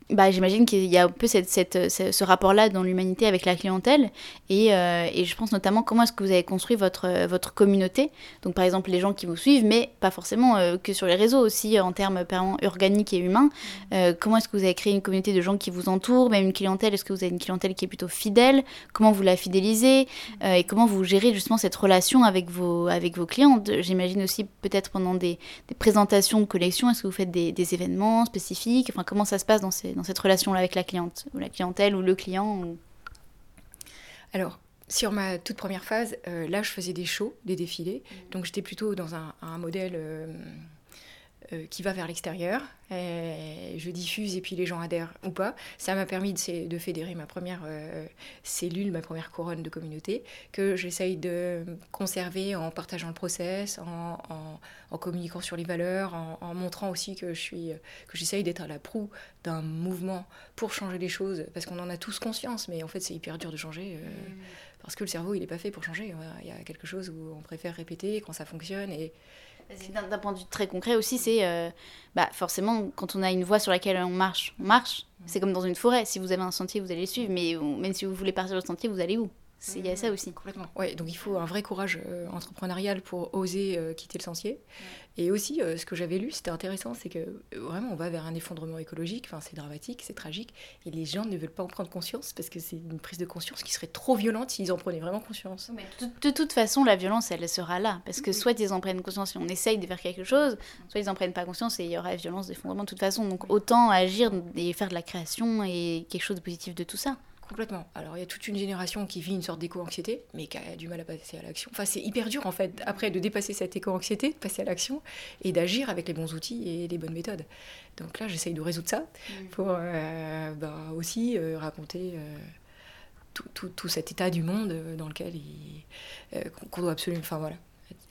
Speaker 1: bah, j'imagine qu'il y a un peu cette, cette, ce, rapport-là dans l'humanité avec la clientèle. Et, euh, et, je pense notamment comment est-ce que vous avez construit votre, votre communauté. Donc par exemple les gens qui vous suivent, mais pas forcément euh, que sur les réseaux, aussi en termes organiques et humains. Euh, comment est-ce que vous avez créé une communauté de gens qui vous entourent, même une clientèle? Est-ce que vous avez une clientèle qui est plutôt fidèle? Comment vous la fidélisez? Et comment vous gérez justement cette relation avec vos, avec vos clients? J'imagine aussi peut-être pendant des, des, présentations de collections, est-ce que vous faites des, des événements spécifiques? Enfin comment ça se passe dans ces dans cette relation-là avec la cliente, ou la clientèle, ou le client
Speaker 2: Alors, sur ma toute première phase, euh, là, je faisais des shows, des défilés. Mmh. Donc, j'étais plutôt dans un, modèle euh, qui va vers l'extérieur. Je diffuse et puis les gens adhèrent ou pas. Ça m'a permis de, de, fédérer ma première euh, cellule, ma première couronne de communauté, que j'essaye de conserver en partageant le process, en, en, communiquant sur les valeurs, en, montrant aussi que je suis, que j'essaye d'être à la proue d'un mouvement pour changer les choses, parce qu'on en a tous conscience, mais en fait c'est hyper dur de changer. Euh, mmh. Parce que le cerveau, il n'est pas fait pour changer. Il y a quelque chose où on préfère répéter quand ça fonctionne. Et,
Speaker 1: d'un point de vue très concret aussi, c'est euh, bah, forcément quand on a une voie sur laquelle on marche, on marche. C'est comme dans une forêt. Si vous avez un sentier, vous allez le suivre, mais même si vous voulez partir le sentier, vous allez où? Il y a ça aussi.
Speaker 2: Complètement. Ouais, donc il faut un vrai courage euh, entrepreneurial pour oser euh, quitter le sentier. Et aussi, euh, ce que j'avais lu, c'était intéressant, c'est que vraiment, on va vers un effondrement écologique. Enfin, c'est dramatique, c'est tragique. Et les gens ne veulent pas en prendre conscience parce que c'est une prise de conscience qui serait trop violente s'ils en prenaient vraiment conscience.
Speaker 1: Mais de, toute façon, la violence, elle sera là. Parce que soit ils en prennent conscience et on essaye de faire quelque chose, soit ils en prennent pas conscience et il y aura violence, d'effondrement de toute façon. Donc autant agir et faire de la création et quelque chose de positif de tout ça.
Speaker 2: Complètement. Alors il y a toute une génération qui vit une sorte d'éco-anxiété, mais qui a du mal à passer à l'action. Enfin, c'est hyper dur en fait, après, de dépasser cette éco-anxiété, de passer à l'action et d'agir avec les bons outils et les bonnes méthodes. Donc là, j'essaye de résoudre ça pour euh, bah, aussi euh, raconter euh, tout, tout, cet état du monde dans lequel il, qu'on doit absolument. Enfin voilà,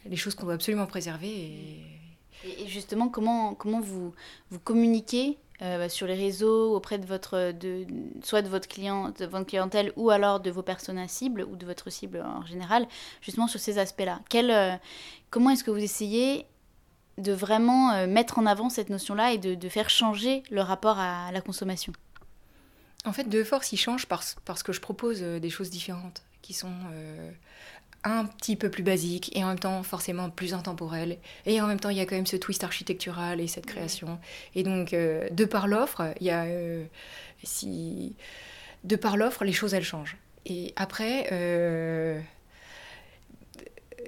Speaker 2: les choses qu'on doit absolument préserver. Et,
Speaker 1: et justement, comment, comment vous, vous communiquez euh, sur les réseaux auprès de votre de, soit de votre client de votre clientèle ou alors de vos personnes cibles ou de votre cible en général justement sur ces aspects-là. Euh, comment est-ce que vous essayez de vraiment euh, mettre en avant cette notion-là et de, de, faire changer le rapport à la consommation?
Speaker 2: En fait de force il change parce, parce que je propose des choses différentes qui sont un petit peu plus basique et en même temps forcément plus intemporel. Et en même temps, il y a quand même ce twist architectural et cette création. Et donc, euh, de par l'offre, il y a. Euh, si, de par l'offre, les choses, elles changent. Et après, euh,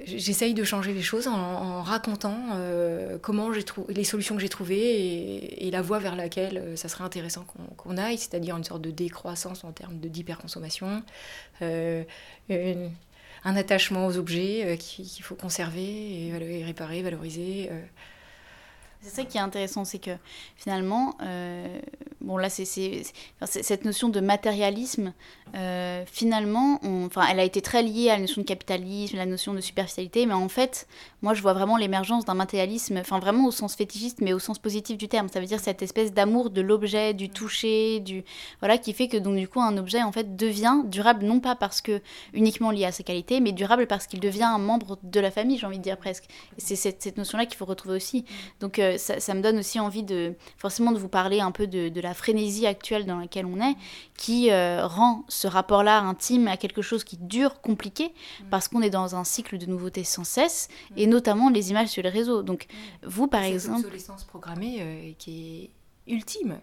Speaker 2: j'essaye de changer les choses en, racontant comment j'ai trouvé les solutions que j'ai trouvées et, la voie vers laquelle ça serait intéressant qu'on aille, c'est-à-dire une sorte de décroissance en termes d'hyperconsommation, une, un attachement aux objets euh, qu'il faut conserver et, réparer, valoriser.
Speaker 1: C'est ça qui est intéressant, c'est que finalement, euh, bon là, c'est cette notion de matérialisme, euh, finalement, enfin, elle a été très liée à la notion de capitalisme, la notion de superficialité, mais en fait, moi, je vois vraiment l'émergence d'un matérialisme, enfin vraiment au sens fétichiste, mais au sens positif du terme. Ça veut dire cette espèce d'amour de l'objet, du toucher, du voilà, qui fait que donc du coup, un objet en fait devient durable non pas parce que uniquement lié à sa qualité, mais durable parce qu'il devient un membre de la famille, j'ai envie de dire presque. c'est cette, notion-là qu'il faut retrouver aussi. Donc euh, ça, me donne aussi envie de forcément de vous parler un peu de, la frénésie actuelle dans laquelle on est, qui euh, rend ce rapport-là intime à quelque chose qui dure, compliqué, mm. parce qu'on est dans un cycle de nouveautés sans cesse, et mm. notamment les images sur les réseaux. Donc, mm. vous, par exemple...
Speaker 2: Programmée euh, qui est ultime.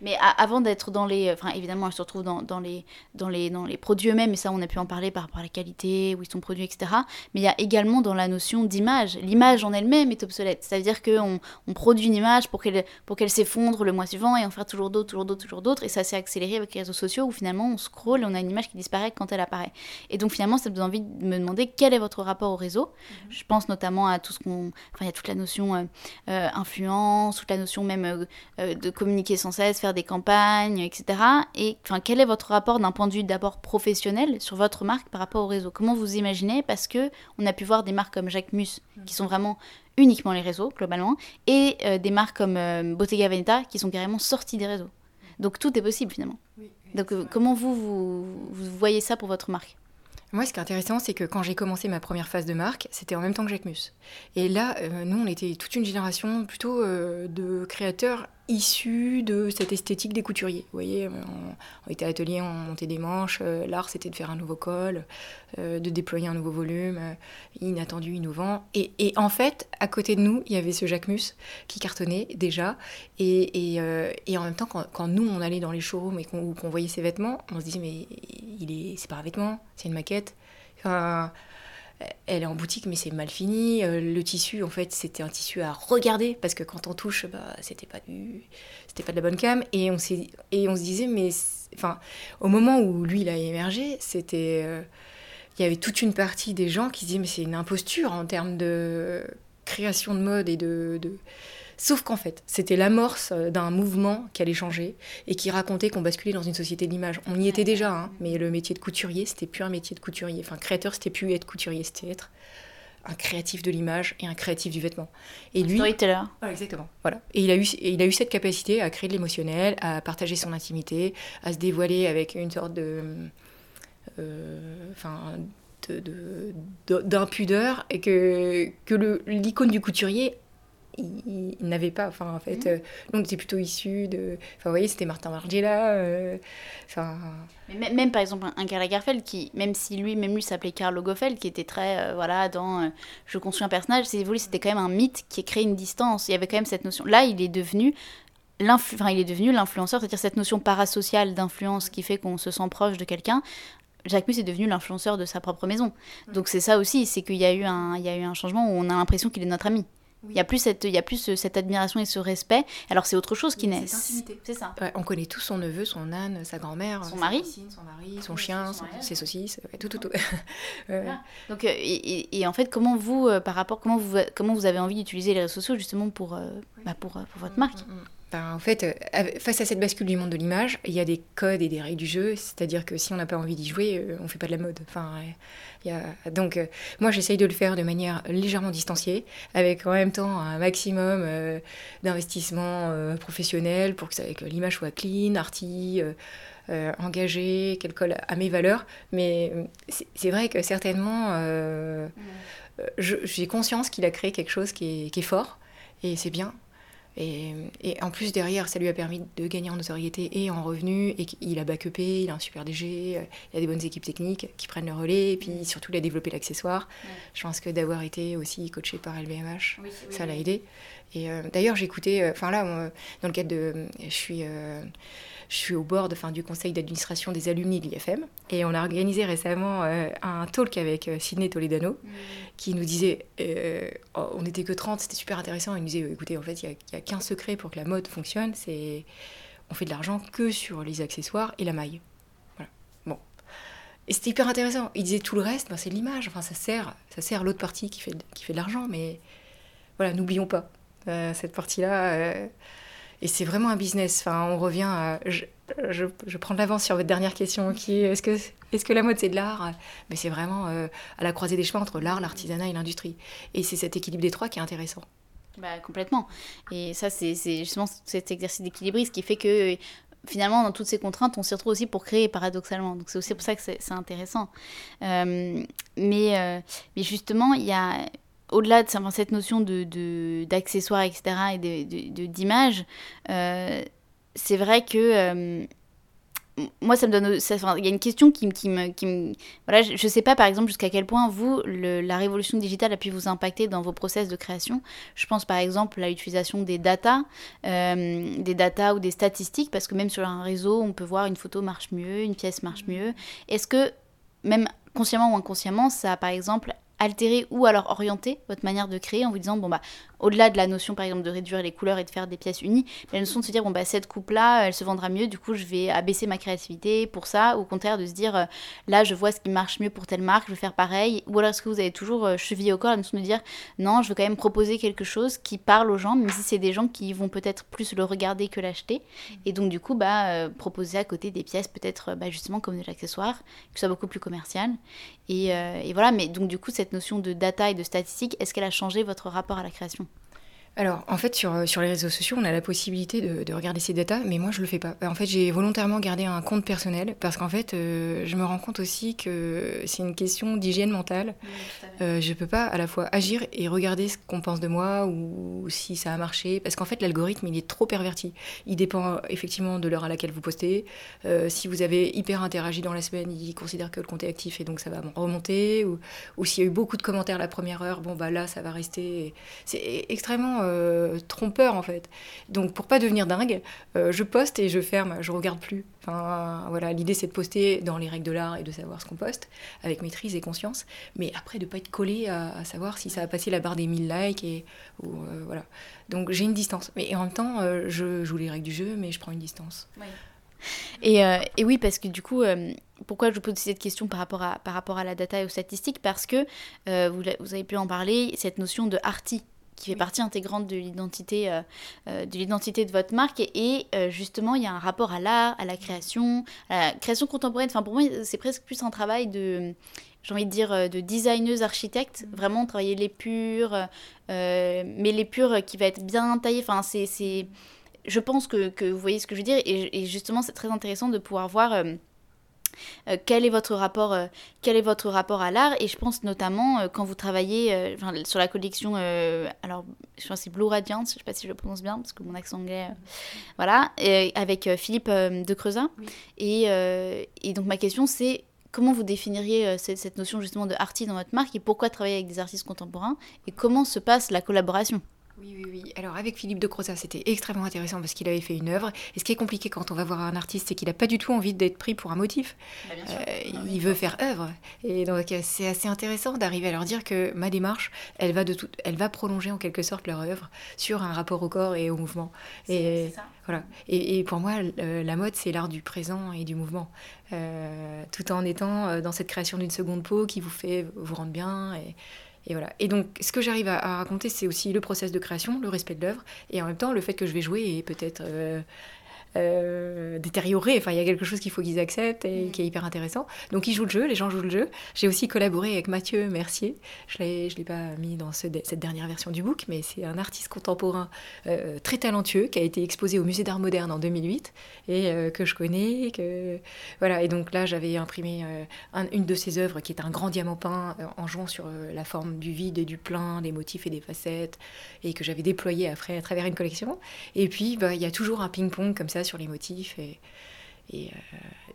Speaker 1: Mais avant d'être dans les... Enfin, évidemment, elle se retrouve dans, dans, les, dans, les, dans les produits eux-mêmes, et ça, on a pu en parler par rapport à la qualité, où ils sont produits, etc. Mais il y a également dans la notion d'image. L'image en elle-même est obsolète. C'est-à-dire qu'on on produit une image pour qu'elle qu'elle s'effondre le mois suivant, et en faire toujours d'autres, toujours d'autres, toujours d'autres. Et ça s'est accéléré avec les réseaux sociaux, où finalement, on scrolle et on a une image qui disparaît quand elle apparaît. Et donc, finalement, ça me donne envie de me demander quel est votre rapport au réseau. Mhm. Je pense notamment à tout ce qu'on... Enfin, il y a toute la notion euh, euh, influence, toute la notion même euh, de communiquer sans cesse, faire des campagnes, etc. Et enfin, quel est votre rapport d'un point de vue d'abord professionnel sur votre marque par rapport au réseau? Comment vous imaginez? Parce que on a pu voir des marques comme Jacques Mus qui sont vraiment uniquement les réseaux globalement, et euh, des marques comme euh, Bottega Veneta qui sont carrément sorties des réseaux. Donc tout est possible finalement. Donc euh, comment vous, vous, vous voyez ça pour votre marque?
Speaker 2: Moi, ce qui est intéressant, c'est que quand j'ai commencé ma première phase de marque, c'était en même temps que Jacques Mus. Et là, nous, on était toute une génération plutôt de créateurs issu de cette esthétique des couturiers. Vous voyez, on, était à l'atelier, on montait des manches, euh, l'art c'était de faire un nouveau col, euh, de déployer un nouveau volume, euh, inattendu, innovant. Et, en fait, à côté de nous, il y avait ce Jacques Mus qui cartonnait déjà. Et, en même temps, quand, nous on allait dans les showrooms et qu'on voyait ses vêtements, on se disait mais il est, c'est pas un vêtement, c'est une maquette. Elle est en boutique, mais c'est mal fini. Euh, le tissu, en fait, c'était un tissu à regarder parce que quand on touche, bah, c'était pas du, c'était pas de la bonne cam. Et on et se disait, mais, enfin, au moment où lui il a émergé, c'était, euh, il y avait toute une partie des gens qui disaient, mais c'est une imposture en termes de création de mode et de Sauf qu'en fait, c'était l'amorce euh, d'un mouvement qui allait changer et qui racontait qu'on basculait dans une société de l'image. On y était déjà, hein, mais le métier de couturier, c'était plus un métier de couturier. Enfin, créateur, c'était plus être couturier, c'était être un créatif de l'image et un créatif du vêtement.
Speaker 1: Et lui, storyteller.
Speaker 2: exactement. Voilà. Et il a eu, il a eu cette capacité à créer de l'émotionnel, à partager son intimité, à se dévoiler avec une sorte de, euh, enfin, d'impudeur et que, que l'icône du couturier il, n'avait pas. Enfin, en fait, mmh. on était plutôt issus de. Enfin, vous voyez, c'était Martin Margiela. Euh, enfin.
Speaker 1: même, par exemple, un Karl Lagerfeld, qui, même si lui, même lui s'appelait Karl Lagerfeld, qui était très, euh, voilà, dans je construis un personnage, c'est c'était quand même un mythe qui a créé une distance. Il y avait quand même cette notion. Là, il est devenu. Enfin, il est devenu l'influenceur, c'est-à-dire cette notion parasociale d'influence qui fait qu'on se sent proche de quelqu'un, Jacques Mus est devenu l'influenceur de sa propre maison. Donc c'est ça aussi, c'est qu'il y, a eu un, il y a eu un changement où on a l'impression qu'il est notre ami. Il y a plus cette, il y a plus euh, cette admiration et ce respect. Alors c'est autre chose qui naît.
Speaker 2: C'est ça. on connaît tous son neveu, son âne, sa grand-mère,
Speaker 1: son mari,
Speaker 2: son mari, son chien, ses saucisses, tout, tout, tout.
Speaker 1: Donc euh, et, en fait, comment vous, euh, par rapport, comment vous, comment vous avez envie d'utiliser les réseaux sociaux justement pour, bah, pour, pour, votre marque mm, mm, mm.
Speaker 2: Ben, en fait, face à cette bascule du monde de l'image, il y a des codes et des règles du jeu. C'est-à-dire que si on n'a pas envie d'y jouer, on fait pas de la mode. Enfin, donc, euh, moi, j'essaye de le faire de manière légèrement distanciée, avec en même temps un maximum euh, d'investissement euh, professionnel pour que, l'image soit clean, arty, engagée, qu'elle colle à mes valeurs. Mais c'est vrai que certainement, j'ai conscience qu'il a créé quelque chose qui est, qui est fort, et c'est bien. Et, en plus, derrière, ça lui a permis de gagner en notoriété et en revenus. Et il a backupé, il a un super DG, euh, il a des bonnes équipes techniques qui prennent le relais. Et puis surtout, il a développé l'accessoire. Je pense que d'avoir été aussi coaché par LVMH, ça l'a aidé. Et euh, d'ailleurs, j'ai écouté, enfin là, dans le cadre de. Je suis je suis au bord fin, du conseil d'administration des alumni de l'IFM et on a organisé récemment euh, un talk avec euh, Sidney Toledano mm. qui nous disait, euh, oh, on n'était que 30, c'était super intéressant, il nous disait, écoutez, en fait, il n'y a, qu'un secret pour que la mode fonctionne, c'est on fait de l'argent que sur les accessoires et la maille. Voilà. Bon. Et c'était hyper intéressant. Il disait tout le reste, ben, c'est l'image, enfin ça sert, ça sert l'autre partie qui fait, qui fait de l'argent, mais voilà, n'oublions pas cette partie-là et c'est vraiment un business. Enfin, on revient. Je, prends de l'avance sur votre dernière question qui est est-ce que, est que la mode c'est de l'art? Mais c'est vraiment euh, à la croisée des chemins entre l'art, l'artisanat et l'industrie. Et c'est cet équilibre des trois qui est intéressant.
Speaker 1: Bah, complètement. Et ça, c'est justement cet exercice d'équilibriste qui fait que finalement, dans toutes ces contraintes, on s'y retrouve aussi pour créer paradoxalement. Donc c'est aussi pour ça que c'est intéressant. Euh, euh, mais justement, il y a au-delà de cette notion d'accessoires, de, etc., et d'image, euh, c'est vrai que euh, moi, ça me donne. Il y a une question qui, qui, me, qui me. Voilà, je ne sais pas, par exemple, jusqu'à quel point vous, la révolution digitale a pu vous impacter dans vos process de création. Je pense, par exemple, à l'utilisation des data, euh, des data ou des statistiques, parce que même sur un réseau, on peut voir une photo marche mieux, une pièce marche mieux. Est-ce que, même consciemment ou inconsciemment, ça a, par exemple, altérer ou alors orienter votre manière de créer en vous disant bon bah au-delà de la notion par exemple de réduire les couleurs et de faire des pièces unies, la notion de se dire bon bah cette coupe là elle se vendra mieux du coup je vais abaisser ma créativité pour ça ou au contraire de se dire euh, là je vois ce qui marche mieux pour telle marque je vais faire pareil. Ou alors est-ce que vous avez toujours euh, chevillé au corps la notion de dire non je veux quand même proposer quelque chose qui parle aux gens même si c'est des gens qui vont peut-être plus le regarder que l'acheter. Mmh. et donc du coup bah euh, proposer à côté des pièces peut-être bah, justement comme de l'accessoire qui soit beaucoup plus commercial. Et, et voilà mais donc du coup cette notion de data et de statistiques, est-ce qu'elle a changé votre rapport à la création?
Speaker 2: Alors, en fait, sur, sur les réseaux sociaux, on a la possibilité de, de regarder ces datas, mais moi, je le fais pas. En fait, j'ai volontairement gardé un compte personnel parce qu'en fait, euh, je me rends compte aussi que c'est une question d'hygiène mentale. euh, je peux pas à la fois agir et regarder ce qu'on pense de moi ou si ça a marché, parce qu'en fait, l'algorithme, il est trop perverti. Il dépend effectivement de l'heure à laquelle vous postez. Euh, si vous avez hyper interagi dans la semaine, il considère que le compte est actif et donc ça va remonter. Ou, ou s'il y a eu beaucoup de commentaires la première heure, bon, bah là, ça va rester. C'est extrêmement euh, trompeur en fait. Donc pour pas devenir dingue, euh, je poste et je ferme, je regarde plus. Enfin voilà, l'idée c'est de poster dans les règles de l'art et de savoir ce qu'on poste avec maîtrise et conscience, mais après de pas être collé à, savoir si ça a passé la barre des 1000 likes et ou, euh, voilà. Donc j'ai une distance, mais en même temps je joue les règles du jeu, mais je prends une distance.
Speaker 1: Et, et, oui, parce que du coup, pourquoi je vous pose cette question par rapport à, par rapport à la data et aux statistiques? Parce que vous, vous, avez pu en parler, cette notion de arty qui fait partie intégrante de l'identité euh, euh, de l'identité de votre marque. Et, euh, justement il y a un rapport à l'art à la création à la création contemporaine. Enfin pour moi c'est presque plus un travail de j'ai envie de dire de designeuse architecte. Mm. vraiment travailler l'épure mais l'épure qui va être bien taillée enfin c'est je pense que, que, vous voyez ce que je veux dire. Et, et justement c'est très intéressant de pouvoir voir euh, quel est votre rapport euh, quel est votre rapport à l'art et je pense notamment euh, quand vous travaillez sur la collection alors je pense c'est Blue Radiance je sais pas si je le prononce bien parce que mon accent anglais voilà avec Philippe de Creusa et, et, donc ma question c'est comment vous définiriez cette, cette, notion justement de artiste dans votre marque et pourquoi travailler avec des artistes contemporains? Et comment se passe la collaboration?
Speaker 2: Oui, oui, oui. Alors avec Philippe de Croza, c'était extrêmement intéressant parce qu'il avait fait une œuvre. Et ce qui est compliqué quand on va voir un artiste, c'est qu'il n'a pas du tout envie d'être pris pour un motif. Bah, euh, il veut faire œuvre. Et donc c'est assez intéressant d'arriver à leur dire que ma démarche, elle va, de tout, elle va prolonger en quelque sorte leur œuvre sur un rapport au corps et au mouvement. Et, ça. Voilà. Et, pour moi, la mode, c'est l'art du présent et du mouvement. Euh, tout en étant euh, dans cette création d'une seconde peau qui vous fait vous rendre bien. Et, et voilà. Et donc, ce que j'arrive à, raconter, c'est aussi le process de création, le respect de l'œuvre, et en même temps le fait que je vais jouer et peut-être euh, euh, détériorés. Enfin, il y a quelque chose qu'il faut qu'ils acceptent et qui est hyper intéressant. Donc, ils jouent le jeu, les gens jouent le jeu. J'ai aussi collaboré avec Mathieu Mercier. Je ne l'ai pas mis dans cette dernière version du book, mais c'est un artiste contemporain euh, très talentueux qui a été exposé au Musée d'Art Moderne en 2008 et euh, que je connais. Que... Voilà. Et donc là, j'avais imprimé une de ses œuvres qui est un grand diamant peint en jouant sur la forme du vide et du plein, des motifs et des facettes, et que j'avais déployé après à travers une collection. Et puis, bah, il y a toujours un ping-pong comme ça sur les motifs. Euh,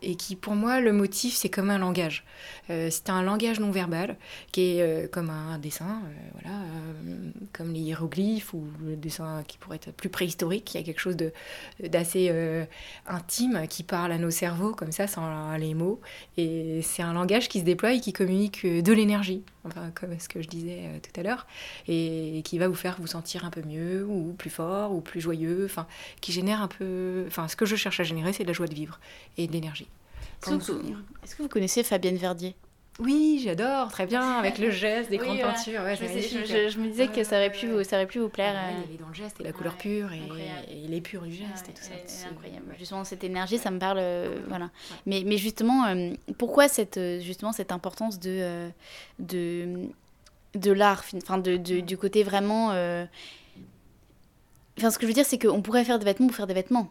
Speaker 2: et, qui, pour moi, le motif, c'est comme un langage. Euh, c'est un langage non verbal qui est euh, comme un dessin, voilà, comme les hiéroglyphes ou le dessin qui pourrait être plus préhistorique. Il y a quelque chose d'assez intime qui parle à nos cerveaux comme ça, sans les mots. Et c'est un langage qui se déploie et qui communique de l'énergie, enfin, comme ce que je disais tout à l'heure, et, qui va vous faire vous sentir un peu mieux, ou plus fort, ou plus joyeux, enfin, qui génère un peu. Enfin, ce que je cherche à générer, c'est de la joie de vivre et d'énergie.
Speaker 1: Est-ce que, vous connaissez Fabienne Verdier?
Speaker 2: Oui, j'adore, très bien, avec le geste des grandes peintures.
Speaker 1: je, me disais que ça aurait pu, ça aurait pu vous plaire.
Speaker 2: Ah, il est dans le geste et la couleur pure et, il est pur du geste et tout ça.
Speaker 1: C'est incroyable. Justement, cette énergie, ça me parle. Euh, voilà. Mais, mais justement, euh, pourquoi cette, euh, justement, cette importance de, de, de l'art, enfin, de, du côté vraiment. Enfin, ce que je veux dire, c'est qu'on pourrait faire des vêtements pour faire des vêtements.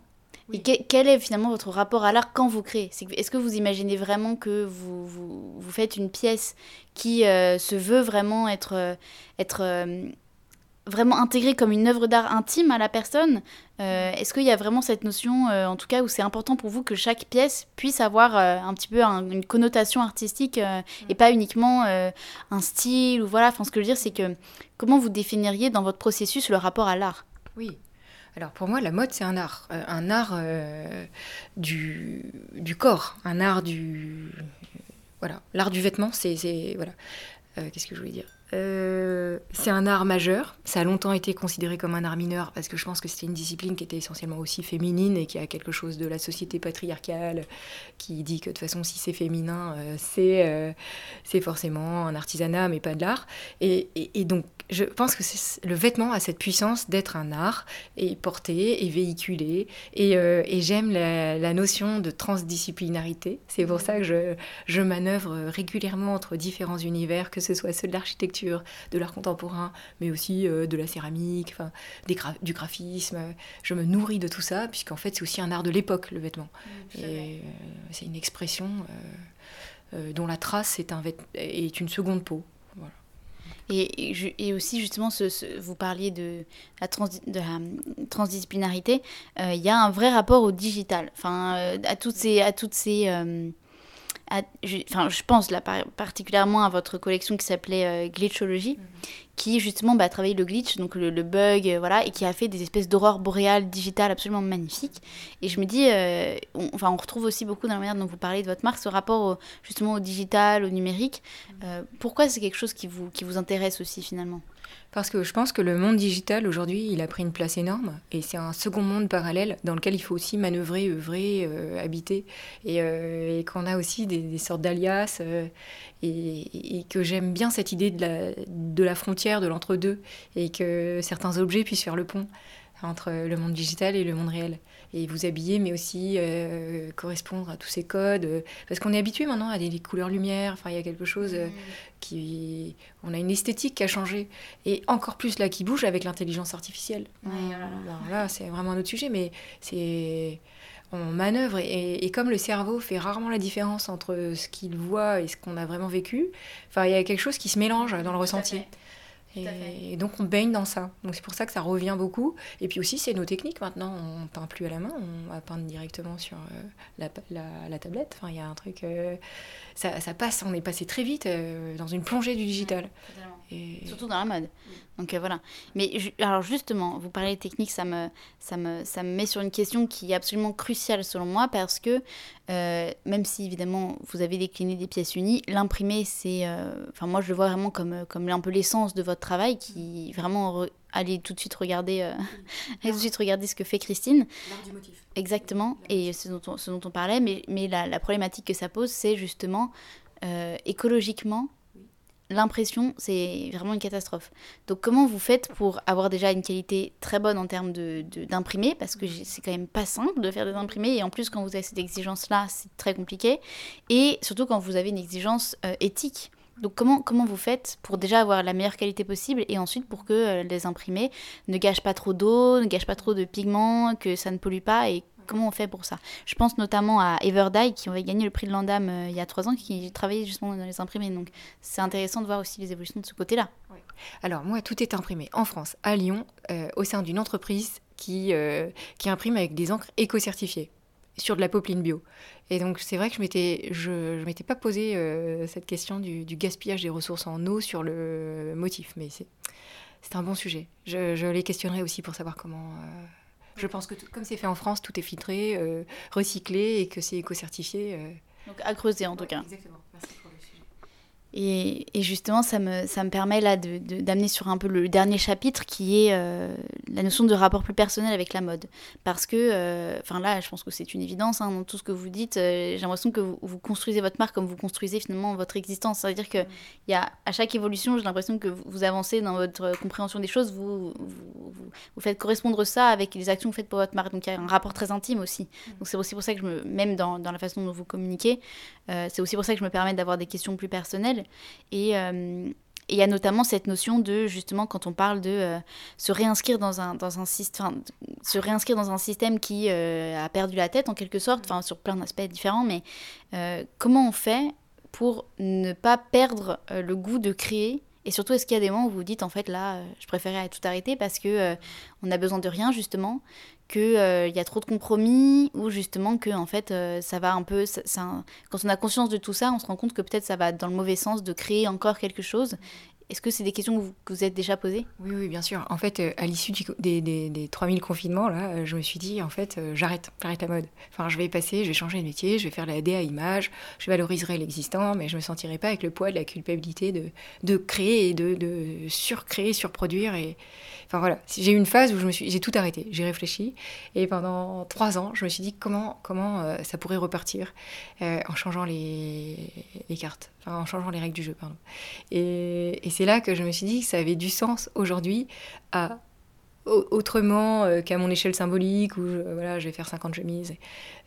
Speaker 1: Et quel est finalement votre rapport à l'art quand vous créez? Est-ce que vous imaginez vraiment que vous, vous, vous faites une pièce qui euh, se veut vraiment être, euh, être euh, vraiment intégrée comme une œuvre d'art intime à la personne? Est-ce qu'il y a vraiment cette notion, en tout cas, où c'est important pour vous que chaque pièce puisse avoir un petit peu une connotation artistique et pas uniquement un style ou voilà? Enfin, ce que je veux dire, c'est que comment vous définiriez dans votre processus le rapport à l'art?
Speaker 2: Oui, alors pour moi, la mode, c'est un art. Euh, un art euh, du, corps, un art du... Voilà, l'art du vêtement, c'est... Voilà. Euh, qu'est-ce que je voulais dire? C'est un art majeur. Ça a longtemps été considéré comme un art mineur parce que je pense que c'était une discipline qui était essentiellement aussi féminine et qui a quelque chose de la société patriarcale qui dit que de toute façon, si c'est féminin, c'est forcément un artisanat mais pas de l'art. Et, donc, je pense que le vêtement a cette puissance d'être un art et porté et véhiculé. Et, et j'aime la, la, notion de transdisciplinarité. C'est pour ça que je, je manœuvre régulièrement entre différents univers, que ce soit ceux de l'architecture de l'art contemporain, mais aussi euh, de la céramique, enfin, du graphisme. Je me nourris de tout ça, puisqu'en fait, c'est aussi un art de l'époque, le vêtement. et euh, c'est une expression euh, dont la trace est, un est une seconde peau.
Speaker 1: Et, aussi, justement, vous parliez de la, la transdisciplinarité. Il y a un vrai rapport au digital, enfin, à toutes ces, à toutes ces je, enfin, je pense là particulièrement à votre collection qui s'appelait euh, Glitchology, mhm. Qui justement bah, a travaillé le glitch, donc le, bug, euh, voilà, et qui a fait des espèces d'aurores boréales digitales absolument magnifiques. Et je me dis, euh, on, enfin, on retrouve aussi beaucoup dans la manière dont vous parlez de votre marque ce rapport justement au digital, au numérique. Mhm. pourquoi c'est quelque chose qui vous, qui vous intéresse aussi finalement?
Speaker 2: Parce que je pense que le monde digital aujourd'hui, il a pris une place énorme. Et c'est un second monde parallèle dans lequel il faut aussi manœuvrer, œuvrer, euh, habiter. Et, euh, et qu'on a aussi des, sortes d'alias euh, et, que j'aime bien cette idée de la, de la frontière, de l'entre-deux et que certains objets puissent faire le pont entre le monde digital et le monde réel et vous habiller, mais aussi euh, correspondre à tous ces codes. Euh, parce qu'on est habitué maintenant à des, couleurs lumière, enfin, il y a quelque chose euh, qui. On a une esthétique qui a changé. Et encore plus là qui bouge avec l'intelligence artificielle. là, c'est vraiment un autre sujet, mais c'est. On manœuvre et, et, comme le cerveau fait rarement la différence entre ce qu'il voit et ce qu'on a vraiment vécu, enfin il y a quelque chose qui se mélange dans le ressenti. Et, donc on baigne dans ça. Donc c'est pour ça que ça revient beaucoup. Et puis aussi c'est nos techniques maintenant. On peint plus à la main, on va peindre directement sur euh, la, tablette. Enfin il y a un truc, euh, ça, ça, passe. On est passé très vite euh, dans une plongée du digital.
Speaker 1: Et... Surtout dans la mode. Donc voilà. Mais alors justement, vous parlez de technique, ça me, ça, me, ça me met sur une question qui est absolument cruciale selon moi parce que même si évidemment vous avez décliné des pièces unies, l'imprimer c'est, enfin moi je le vois vraiment comme, comme un peu l'essence de votre travail qui vraiment allez tout de suite regarder euh, tout de suite regarder ce que fait Christine.
Speaker 2: L'art du motif.
Speaker 1: Exactement. Et ce dont, on, ce dont on parlait mais, mais la, la problématique que ça pose c'est justement euh, écologiquement l'impression, c'est vraiment une catastrophe. Donc comment vous faites pour avoir déjà une qualité très bonne en termes d'imprimer, de, parce que c'est quand même pas simple de faire des imprimés, et en plus quand vous avez cette exigence-là, c'est très compliqué, et surtout quand vous avez une exigence euh, éthique. Donc comment, comment vous faites pour déjà avoir la meilleure qualité possible et ensuite pour que euh, les imprimés ne gâchent pas trop d'eau, ne gâchent pas trop de pigments, que ça ne pollue pas et comment on fait pour ça? Je pense notamment à Everdye qui avait gagné le prix de l'Andam euh, il y a trois ans, qui travaillait justement dans les imprimés. Donc c'est intéressant de voir aussi les évolutions de ce côté-là.
Speaker 2: Alors moi, tout est imprimé en France, à Lyon, euh, au sein d'une entreprise qui, euh, qui imprime avec des encres éco-certifiées sur de la popeline bio. Et donc c'est vrai que je m'étais je, je m'étais pas posé cette question du, gaspillage des ressources en eau sur le motif, mais c'est c'est un bon sujet. Je, je, les questionnerai aussi pour savoir comment je pense que comme c'est fait en France, tout est filtré, euh, recyclé et que c'est éco-certifié. Euh.
Speaker 1: Donc à creuser en tout cas. Exactement. Merci pour le sujet. Et, justement, ça me, ça me permet là d'amener de, sur un peu le dernier chapitre qui est euh, la notion de rapport plus personnel avec la mode. Parce que, euh, enfin là, je pense que c'est une évidence hein, dans tout ce que vous dites. Euh, j'ai l'impression que vous, construisez votre marque comme vous construisez finalement votre existence. C'est-à-dire que y a, à chaque évolution, j'ai l'impression que vous, avancez dans votre compréhension des choses, vous, vous, vous, faites correspondre ça avec les actions faites pour votre marque. Donc il y a un rapport très intime aussi. Donc c'est aussi pour ça que je me, même dans, dans la façon dont vous communiquez, c'est aussi pour ça que je me permets d'avoir des questions plus personnelles. Euh, et il y a notamment cette notion de, justement, quand on parle de euh, se réinscrire dans un, dans un, système, se réinscrire dans un système qui euh, a perdu la tête, en quelque sorte, enfin, sur plein d'aspects différents, mais comment on fait pour ne pas perdre le goût de créer et surtout, est-ce qu'il y a des moments où vous dites, en fait, là, je préférais tout arrêter parce que on a besoin de rien, justement, qu'il euh, y a trop de compromis ou justement que en fait euh, ça va un peu quand on a conscience de tout ça on se rend compte que peut-être ça va dans le mauvais sens de créer encore quelque chose est-ce que c'est des questions que vous, vous êtes déjà posées?
Speaker 2: Oui, oui, bien sûr. En fait, euh, à l'issue des, des, des, 3000 confinements, là, je me suis dit, en fait, j'arrête, j'arrête la mode. Enfin, je vais passer, je vais changer de métier, je vais faire la DA image, je valoriserai l'existant, mais je ne me sentirai pas avec le poids de la culpabilité de, de créer et de, de surcréer, surproduire et, Enfin voilà, j'ai eu une phase où je me suis, j'ai tout arrêté, j'ai réfléchi et pendant trois ans, je me suis dit comment comment euh, ça pourrait repartir euh, en changeant les, cartes, en changeant les règles du jeu. Et, et c'est là que je me suis dit que ça avait du sens aujourd'hui à autrement euh, qu'à mon échelle symbolique où je, voilà, je vais faire 50 chemises,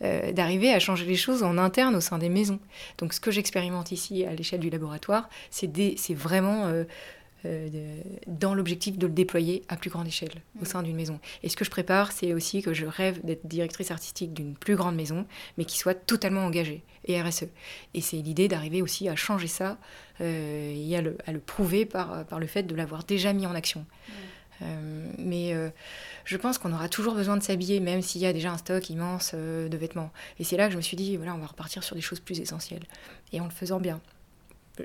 Speaker 2: d'arriver à changer les choses en interne au sein des maisons. Donc ce que j'expérimente ici à l'échelle du laboratoire, c'est vraiment dans l'objectif de le déployer à plus grande échelle au sein d'une maison. Et ce que je prépare, c'est aussi que je rêve d'être directrice artistique d'une plus grande maison, mais qui soit totalement engagée et RSE. Et c'est l'idée d'arriver aussi à changer ça euh, et à le, à le, prouver par, par le fait de l'avoir déjà mis en action. Euh, mais je pense qu'on aura toujours besoin de s'habiller, même s'il y a déjà un stock immense de vêtements. Et c'est là que je me suis dit, voilà, on va repartir sur des choses plus essentielles. Et en le faisant bien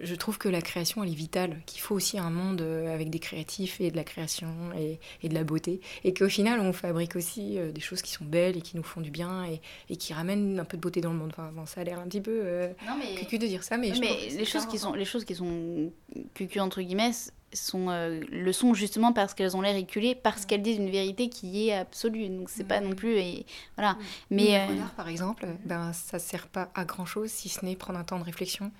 Speaker 2: je trouve que la création, elle est vitale, qu'il faut aussi un monde euh, avec des créatifs et de la création et, de la beauté, et qu'au final, on fabrique aussi euh, des choses qui sont belles et qui nous font du bien et, qui ramènent un peu de beauté dans le monde. Enfin, ça a l'air un petit peu euh, cucu de dire ça, mais,
Speaker 1: les, choses qui sont, les choses qui sont cucu, entre guillemets, sont, euh, le sont justement parce qu'elles ont l'air éculées, parce qu'elles disent une vérité qui est absolue. Donc c'est pas non plus. Et, voilà.
Speaker 2: Mais. Euh, par exemple, ben, ça sert pas à grand chose si ce n'est prendre un temps de réflexion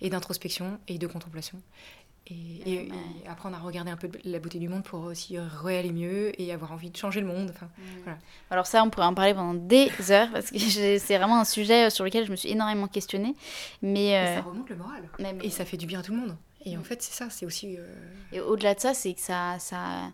Speaker 2: et d'introspection et de contemplation. Et, apprendre à regarder un peu la beauté du monde pour aussi réaller mieux et avoir envie de changer le monde. Enfin, voilà.
Speaker 1: Alors ça, on pourrait en parler pendant des heures parce que c'est vraiment un sujet sur lequel je me suis énormément questionnée. Mais,
Speaker 2: euh, ça remonte le moral. Et ça fait du bien à tout le monde. Et en fait, c'est ça, c'est aussi. Euh,
Speaker 1: et au-delà de ça, c'est que ça, ça,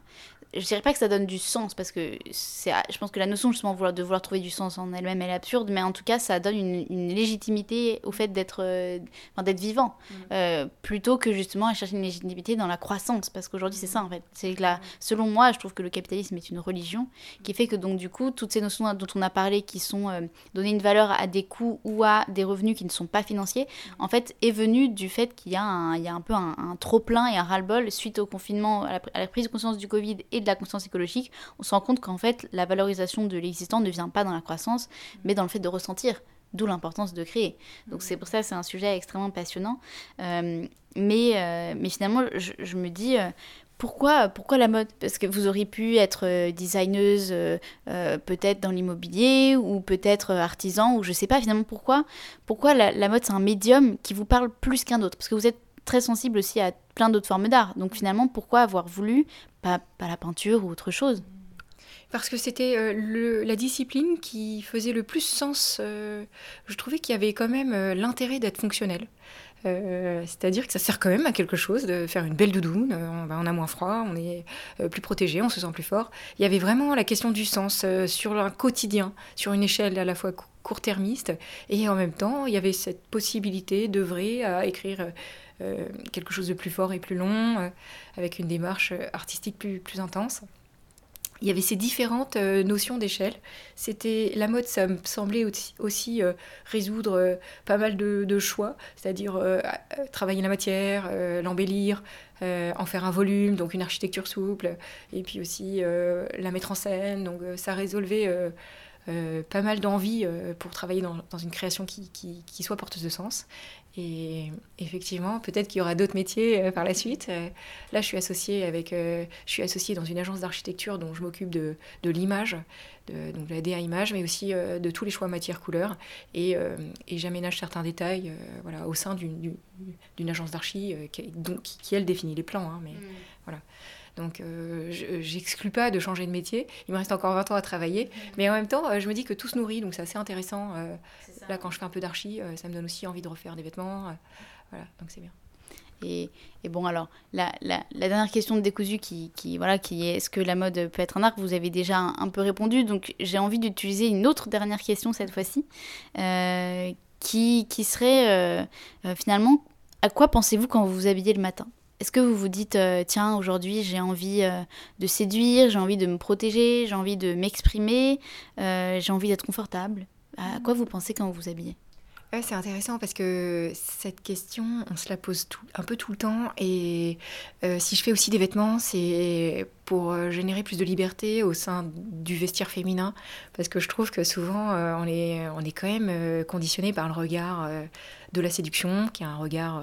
Speaker 1: je dirais pas que ça donne du sens parce que c'est je pense que la notion justement de vouloir trouver du sens en elle-même elle est absurde mais en tout cas ça donne une, légitimité au fait d'être euh, d'être vivant mm. euh, plutôt que justement à chercher une légitimité dans la croissance parce qu'aujourd'hui c'est ça en fait c'est que là mm. selon moi je trouve que le capitalisme est une religion qui fait que donc du coup toutes ces notions dont on a parlé qui sont euh, donner une valeur à des coûts ou à des revenus qui ne sont pas financiers mm. en fait est venue du fait qu'il y a un, il y a un peu un, trop plein et un ras-le-bol suite au confinement à la, à la prise de conscience du Covid et de la conscience écologique, on se rend compte qu'en fait, la valorisation de l'existant ne vient pas dans la croissance, mais dans le fait de ressentir. D'où l'importance de créer. Donc c'est pour ça que c'est un sujet extrêmement passionnant. Euh, mais, euh, mais finalement, je, me dis, euh, pourquoi, pourquoi la mode? Parce que vous auriez pu être designeuse peut-être dans l'immobilier ou peut-être artisan ou je sais pas finalement pourquoi. Pourquoi la, la mode c'est un médium qui vous parle plus qu'un autre? Parce que vous êtes très sensible aussi à plein d'autres formes d'art. Donc finalement, pourquoi avoir voulu pas, la peinture ou autre chose
Speaker 2: parce que c'était euh, la discipline qui faisait le plus sens. Euh, je trouvais qu'il y avait quand même euh, l'intérêt d'être fonctionnel. C'est-à-dire que ça sert quand même à quelque chose de faire une belle doudoune. Ben, on, a moins froid, on est plus protégé, on se sent plus fort. Il y avait vraiment la question du sens sur un quotidien, sur une échelle à la fois court-termiste, et en même temps, il y avait cette possibilité d'œuvrer à écrire. Quelque chose de plus fort et plus long, avec une démarche artistique plus, intense il y avait ces différentes euh, notions d'échelle. C'était la mode, ça me semblait aussi, euh, résoudre euh, pas mal de, choix, c'est-à-dire travailler la matière, l'embellir, en faire un volume, donc une architecture souple, et puis aussi la mettre en scène. Donc ça résolvait pas mal d'envie pour travailler dans, une création qui, qui, soit porteuse de sens. Et effectivement, peut-être qu'il y aura d'autres métiers euh, par la suite. Euh, là, je suis associée avec, euh, je suis associée dans une agence d'architecture dont je m'occupe de, de l'image, de, donc de la DA image, mais aussi de tous les choix matière couleur. Et, et j'aménage certains détails, voilà, au sein d'une, agence d'archi qui, qui, elle définit les plans, hein, mais mm. voilà. Donc, euh, j'exclus pas de changer de métier. Il me reste encore 20 ans à travailler. Mais en même temps, euh, je me dis que tout se nourrit, donc c'est assez intéressant. Euh, là, quand je fais un peu d'archi, ça me donne aussi envie de refaire des vêtements. voilà, donc c'est bien.
Speaker 1: Et, bon, alors, la, dernière question de décousu qui, voilà, qui est est-ce que la mode peut être un art? Vous avez déjà un, peu répondu, donc j'ai envie d'utiliser une autre dernière question cette fois-ci, qui, qui, serait finalement, à quoi pensez-vous quand vous vous habillez le matin? Est-ce que vous vous dites, euh, tiens, aujourd'hui j'ai envie euh, de séduire, j'ai envie de me protéger, j'ai envie de m'exprimer, euh, j'ai envie d'être confortable? À quoi vous pensez quand vous vous habillez?
Speaker 2: C'est intéressant parce que cette question, on se la pose tout, un peu tout le temps. Et si je fais aussi des vêtements, c'est pour générer plus de liberté au sein du vestiaire féminin. Parce que je trouve que souvent, on, est, on est quand même conditionné par le regard de la séduction, qui est un regard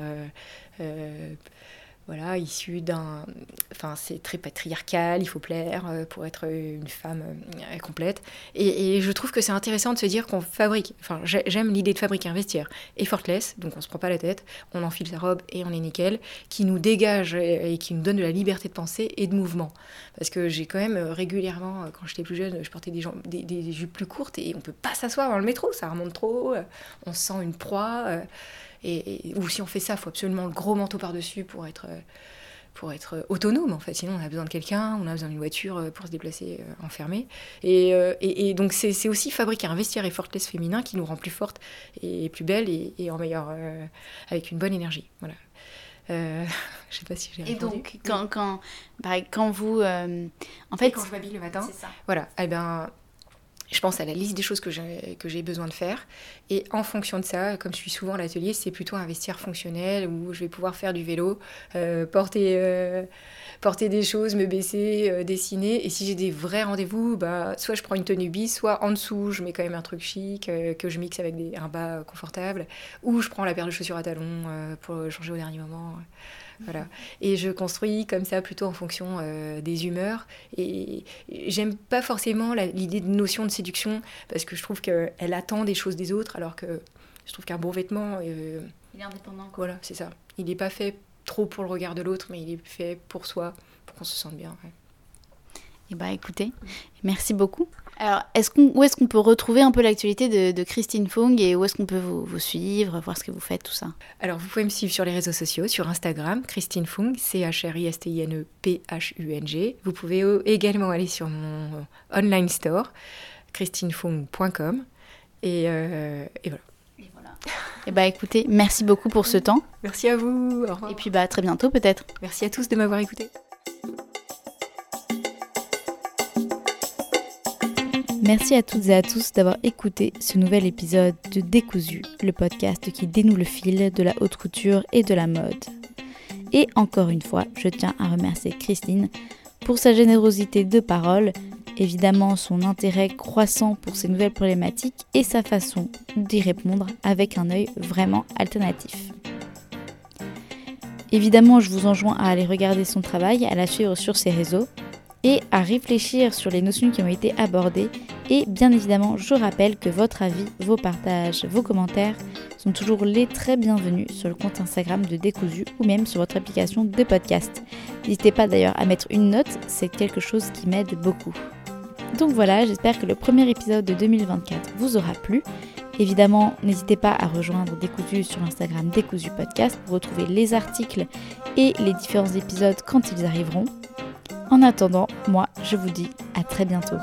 Speaker 2: voilà, issu d'un. Enfin, c'est très patriarcal, il faut plaire euh, pour être une femme euh, complète. Et, je trouve que c'est intéressant de se dire qu'on fabrique. Enfin, j'aime l'idée de fabriquer un vestiaire effortless, donc on se prend pas la tête, on enfile sa robe et on est nickel, qui nous dégage et, qui nous donne de la liberté de penser et de mouvement. Parce que j'ai quand même euh, régulièrement, quand j'étais plus jeune, je portais des, des, jupes plus courtes et on peut pas s'asseoir dans le métro, ça remonte trop, on se sent une proie. Et, ou si on fait ça, il faut absolument le gros manteau par-dessus pour être, pour être autonome, en fait. Sinon, on a besoin de quelqu'un, on a besoin d'une voiture euh, pour se déplacer euh, enfermé. Euh, et, et, donc, c'est aussi fabriquer un vestiaire et forteless féminin qui nous rend plus forte et plus belle et, en meilleure, avec une bonne énergie. Voilà. Euh, je sais pas si j'ai répondu.
Speaker 1: Et donc, quand, quand, quand vous... en fait...
Speaker 2: quand je m'habille le matin, voilà, eh ben, je pense à la liste des choses que j'ai besoin de faire. Et en fonction de ça, comme je suis souvent à l'atelier, c'est plutôt un vestiaire fonctionnel où je vais pouvoir faire du vélo, euh, porter, euh, porter des choses, me baisser, euh, dessiner. Et si j'ai des vrais rendez-vous, bah, soit je prends une tenue bis, soit en dessous, je mets quand même un truc chic que je mixe avec des, un bas confortable, ou je prends la paire de chaussures à talons pour changer au dernier moment. Voilà. Et je construis comme ça plutôt en fonction euh, des humeurs. Et j'aime pas forcément l'idée de notion de séduction parce que je trouve qu'elle attend des choses des autres alors que je trouve qu'un bon vêtement.
Speaker 1: Euh, il est indépendant.
Speaker 2: Voilà, c'est ça. Il n'est pas fait trop pour le regard de l'autre, mais il est fait pour soi, pour qu'on se sente bien.
Speaker 1: Et eh bah écoutez, merci beaucoup. Alors, est-ce qu'on, où est-ce qu'on peut retrouver un peu l'actualité de, Christine Fung et où est-ce qu'on peut vous, suivre, voir ce que vous faites, tout ça?
Speaker 2: Alors, vous pouvez me suivre sur les réseaux sociaux, sur Instagram, Christine Fung, C-H-R-I-S-T-I-N-E-P-H-U-N-G. Vous pouvez également aller sur mon online store, christinefung.com. Et, euh, et voilà.
Speaker 1: Et voilà. et bah écoutez, merci beaucoup pour ce temps.
Speaker 2: Merci à vous.
Speaker 1: Et puis bah à très bientôt peut-être.
Speaker 2: Merci à tous de m'avoir écouté.
Speaker 1: Merci à toutes et à tous d'avoir écouté ce nouvel épisode de Décousu, le podcast qui dénoue le fil de la haute couture et de la mode. Et encore une fois, je tiens à remercier Christine pour sa générosité de parole, évidemment son intérêt croissant pour ces nouvelles problématiques et sa façon d'y répondre avec un œil vraiment alternatif. Évidemment, je vous enjoins à aller regarder son travail, à la suivre sur ses réseaux et à réfléchir sur les notions qui ont été abordées. Et bien évidemment, je rappelle que votre avis, vos partages, vos commentaires sont toujours les très bienvenus sur le compte Instagram de Décousu ou même sur votre application de podcast. N'hésitez pas d'ailleurs à mettre une note, c'est quelque chose qui m'aide beaucoup. Donc voilà, j'espère que le premier épisode de 2024 vous aura plu. Évidemment, n'hésitez pas à rejoindre Décousu sur l'Instagram Décousu Podcast pour retrouver les articles et les différents épisodes quand ils arriveront. En attendant, moi, je vous dis à très bientôt.